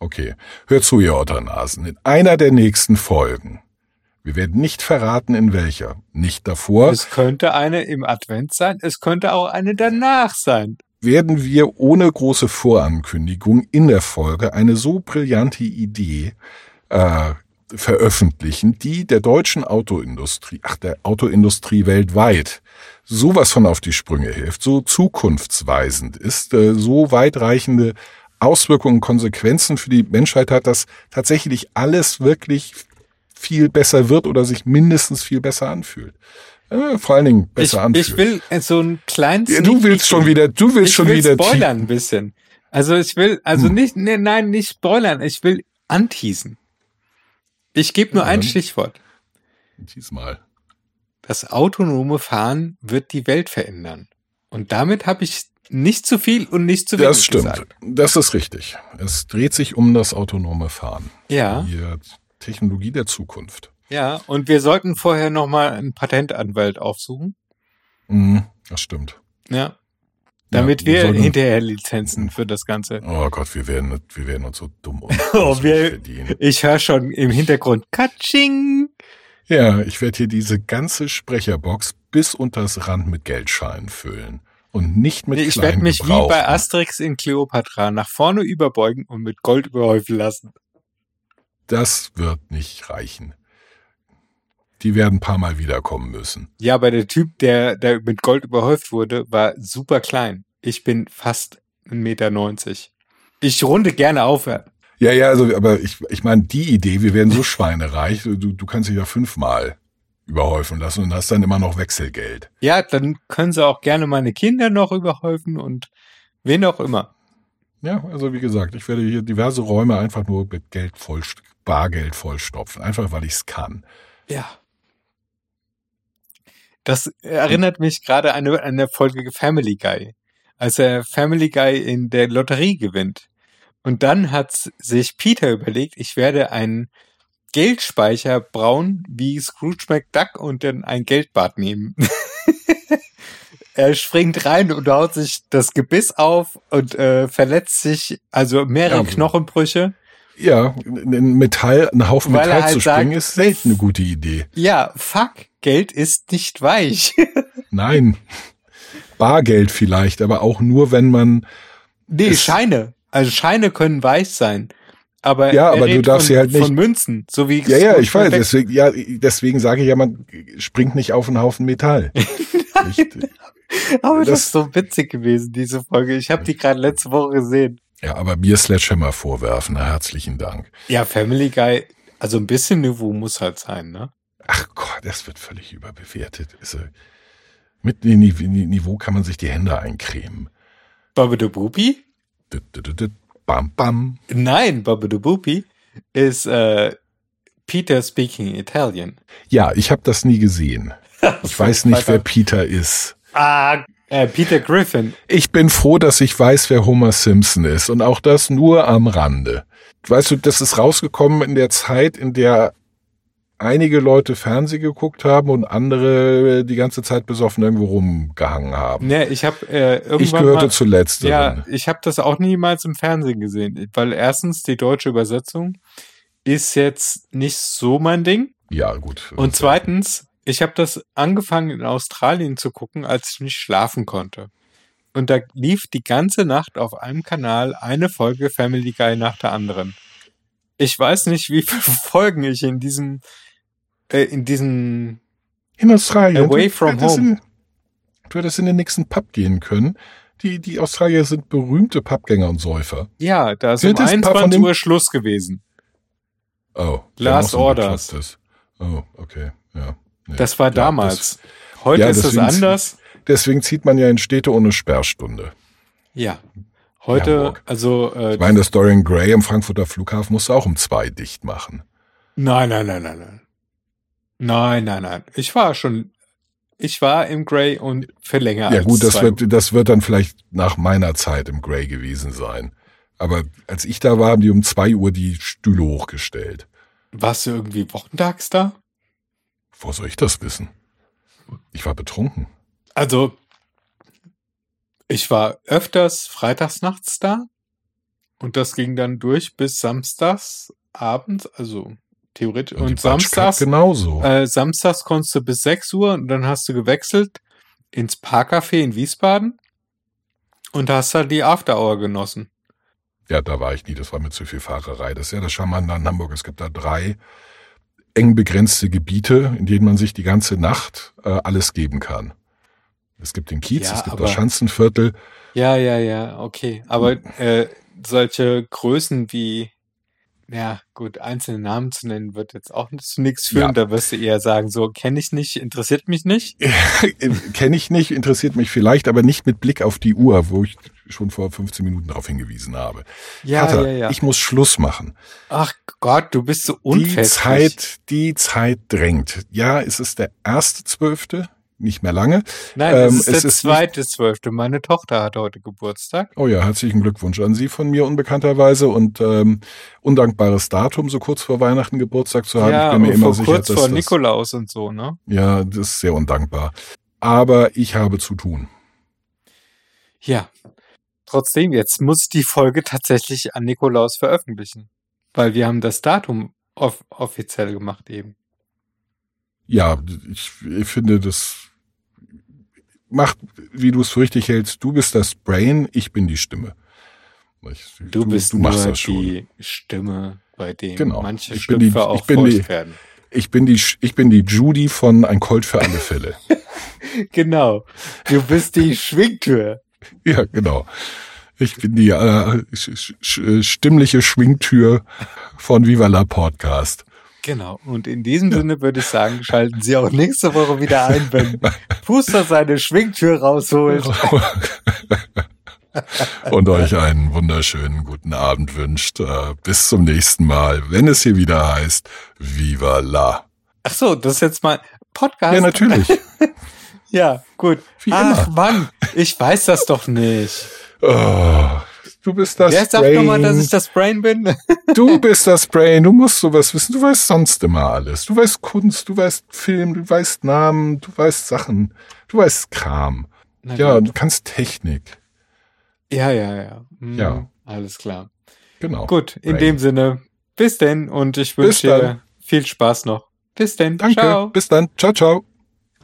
Okay, hört zu, ihr Otternasen. In einer der nächsten Folgen, wir werden nicht verraten, in welcher, nicht davor, es könnte eine im Advent sein, es könnte auch eine danach sein. werden wir ohne große Vorankündigung in der Folge eine so brillante Idee äh, veröffentlichen, die der deutschen Autoindustrie, ach der Autoindustrie weltweit, sowas von auf die Sprünge hilft, so zukunftsweisend ist, äh, so weitreichende Auswirkungen und Konsequenzen für die Menschheit hat, dass tatsächlich alles wirklich viel besser wird oder sich mindestens viel besser anfühlt. Äh, vor allen Dingen besser ich, anfühlt. ich will so einen kleinen ja, du willst schon wieder, du willst ich schon will wieder spoilern ein bisschen. Also ich will, also Hm. nicht, nee, nein, nicht spoilern, ich will anteasen. Ich gebe nur Ja, ein dann. Stichwort. Diesmal. Das autonome Fahren wird die Welt verändern. Und damit habe ich nicht zu viel und nicht zu wenig Das stimmt. gesagt. Das ist richtig. Es dreht sich um das autonome Fahren. Ja, Die Technologie der Zukunft. ja. Und wir sollten vorher nochmal einen Patentanwalt aufsuchen. Mhm, das stimmt. Ja. Damit Ja, wir sollten- hinterher Lizenzen für das Ganze. Oh Gott, wir werden, wir werden uns so dumm und (laughs) Oh, wir- verdienen. Ich höre schon im Hintergrund Katsching. Ja, ich werde hier diese ganze Sprecherbox bis unters Rand mit Geldscheinen füllen. Und nicht mit Nee, ich werde mich wie bei Asterix in Cleopatra nach vorne überbeugen und mit Gold überhäufen lassen. Das wird nicht reichen. Die werden ein paar Mal wiederkommen müssen. Ja, aber der Typ, der, der mit Gold überhäuft wurde, war super klein. Ich bin fast 1,90 Meter. Ich runde gerne auf. Ja, ja, also, aber ich, ich meine, die Idee, wir werden so (laughs) schweinereich, du, du kannst dich ja fünfmal überhäufen lassen und hast dann immer noch Wechselgeld. Ja, dann können sie auch gerne meine Kinder noch überhäufen und wen auch immer. Ja, also wie gesagt, ich werde hier diverse Räume einfach nur mit Geld voll, Bargeld vollstopfen, einfach weil ich es kann. Ja. Das erinnert mich gerade an eine, an eine Folge Family Guy. Als er Family Guy in der Lotterie gewinnt. Und dann hat sich Peter überlegt, ich werde einen Geldspeicher brauen wie Scrooge McDuck und dann ein Geldbad nehmen. (laughs) er springt rein und haut sich das Gebiss auf und äh, verletzt sich, also mehrere Ja. Knochenbrüche. Ja, in Metall, einen Haufen Weil Metall halt zu springen, sagt- ist selten eine gute Idee. Ja, fuck, Geld ist nicht weich. (laughs) Nein. Bargeld vielleicht, aber auch nur, wenn man, Nee, Scheine. Also Scheine können weich sein. Aber Ja, er aber du darfst von, sie halt nicht- von Münzen, so wie ja, ja, ich weiß, deswegen, ja, deswegen sage ich ja, man springt nicht auf einen Haufen Metall. (laughs) Aber das, Das- ist so witzig gewesen, diese Folge. Ich habe die gerade letzte Woche gesehen. Ja, aber mir Sledgehammer vorwerfen, na, herzlichen Dank. Ja, Family Guy, also ein bisschen Niveau muss halt sein, ne? Ach Gott, das wird völlig überbewertet. Ist, äh, mit dem Ni- Ni- Niveau kann man sich die Hände eincremen. Baba the Boopy? Düt, düt, düt, düt, Bam, bam. Nein, Baba the Boopy ist äh, Peter speaking Italian. Ja, ich habe das nie gesehen. (laughs) Ich weiß nicht, wer Peter ist. Ah, äh, Peter Griffin. Ich bin froh, dass ich weiß, wer Homer Simpson ist. Und auch das nur am Rande. Weißt du, das ist rausgekommen in der Zeit, in der einige Leute Fernsehen geguckt haben und andere die ganze Zeit besoffen irgendwo rumgehangen haben. Ne, ich habe äh, irgendwann ich gehörte mal, zu letzteren. Ja, ich habe das auch niemals im Fernsehen gesehen, weil erstens die deutsche Übersetzung ist jetzt nicht so mein Ding Ja, gut. und zweitens, ich habe das angefangen in Australien zu gucken, als ich nicht schlafen konnte. Und da lief die ganze Nacht auf einem Kanal eine Folge Family Guy nach der anderen. Ich weiß nicht, wie viele (laughs) Folgen ich in diesem äh, in diesem In Australien. Away du, from hättest home. In, du hättest in den nächsten Pub gehen können. Die, die Australier sind berühmte Pubgänger und Säufer. ja, da ist Wird um das ein paar von 21 dem- Uhr Schluss gewesen. Oh. Last Orders. Oh, okay. Ja. Das war Ja, damals. Heute ja, ist es anders. Das, deswegen zieht man ja in Städte ohne Sperrstunde. Ja. Heute, Hamburg. also, äh, Ich meine, das Dorian Gray am Frankfurter Flughafen musste auch um zwei dicht machen. nein, nein, nein, nein, nein. Nein, nein, nein. Ich war schon, ich war im Grey und für länger Ja als gut, das zwei wird, das wird dann vielleicht nach meiner Zeit im Gray gewesen sein. Aber als ich da war, haben die um zwei Uhr die Stühle hochgestellt. Warst du irgendwie wochentags da? Wo soll ich das wissen? Ich war betrunken. Also, ich war öfters freitags nachts da und das ging dann durch bis samstags abends, also theoretisch. Und, Batschkap samstags, genauso. äh, samstags konntest du bis 6 Uhr und dann hast du gewechselt ins Parkcafé in Wiesbaden und hast da die After Hour genossen. Ja, da war ich nie. Das war mir zu viel Fahrerei. Das ist ja das Charmante an Hamburg. Es gibt da drei eng begrenzte Gebiete, in denen man sich die ganze Nacht äh, alles geben kann. Es gibt den Kiez, Ja, es gibt aber- das Schanzenviertel. Ja, ja, ja, okay. Aber äh, solche Größen wie, ja, gut, einzelne Namen zu nennen, wird jetzt auch zu nichts führen. Ja. Da wirst du eher sagen, so kenne ich nicht, interessiert mich nicht. (laughs) Kenne ich nicht, interessiert mich vielleicht, aber nicht mit Blick auf die Uhr, wo ich schon vor 15 Minuten darauf hingewiesen habe. Ja, Vater, ja, ja. ich muss Schluss machen. Ach Gott, du bist so Die unfestlich. Zeit, die Zeit drängt. Ja, es ist der erste Zwölfte, nicht mehr lange. Nein, ähm, es ist es der zweite Zwölfte. Meine Tochter hat heute Geburtstag. Oh ja, herzlichen Glückwunsch an Sie von mir unbekannterweise und ähm, undankbares Datum, so kurz vor Weihnachten Geburtstag zu haben. ja, ich bin mir immer sicher, kurz dass vor das, Nikolaus und so, ne? ja, das ist sehr undankbar. Aber ich habe zu tun. Ja. Trotzdem, jetzt muss ich die Folge tatsächlich an Nikolaus veröffentlichen. Weil wir haben das Datum off offiziell gemacht eben. Ja, ich, ich finde, das macht, wie du es für richtig hältst. Du bist das Brain, ich bin die Stimme. Ich, Du, bist du machst nur das schon. die Stimme, bei dem Genau. manche Ich bin die- Schlüpfer ich auch bin die- werden. Ich bin die, ich bin die Judy von Ein Colt für alle Fälle. (laughs) Genau. Du bist die Schwingtür. Ja, genau. Ich bin die äh, sch stimmliche Schwingtür von Viva la Podcast. Genau. Und in diesem Sinne würde ich sagen, schalten Sie auch nächste Woche wieder ein, wenn (laughs) Puster seine Schwingtür rausholt. (laughs) Und euch einen wunderschönen guten Abend wünscht. Äh, bis zum nächsten Mal, wenn es hier wieder heißt Viva la. Ach so, das ist jetzt mal Podcast. Ja, natürlich. (laughs) Ja, gut. Wie Ach immer. Mann, ich weiß das doch nicht. Oh, du bist das Wer sagt Brain. nochmal, dass ich das Brain bin? Du bist das Brain, du musst sowas wissen. Du weißt sonst immer alles. Du weißt Kunst, du weißt Film, du weißt Namen, du weißt Sachen, du weißt Kram. Na Ja, gut. du kannst Technik. ja, ja, ja. Hm, Ja. Alles klar. Genau. Gut, in Brain. dem Sinne, bis denn und ich wünsche dir viel Spaß noch. Bis denn. Danke. Ciao. Bis dann. Ciao, ciao.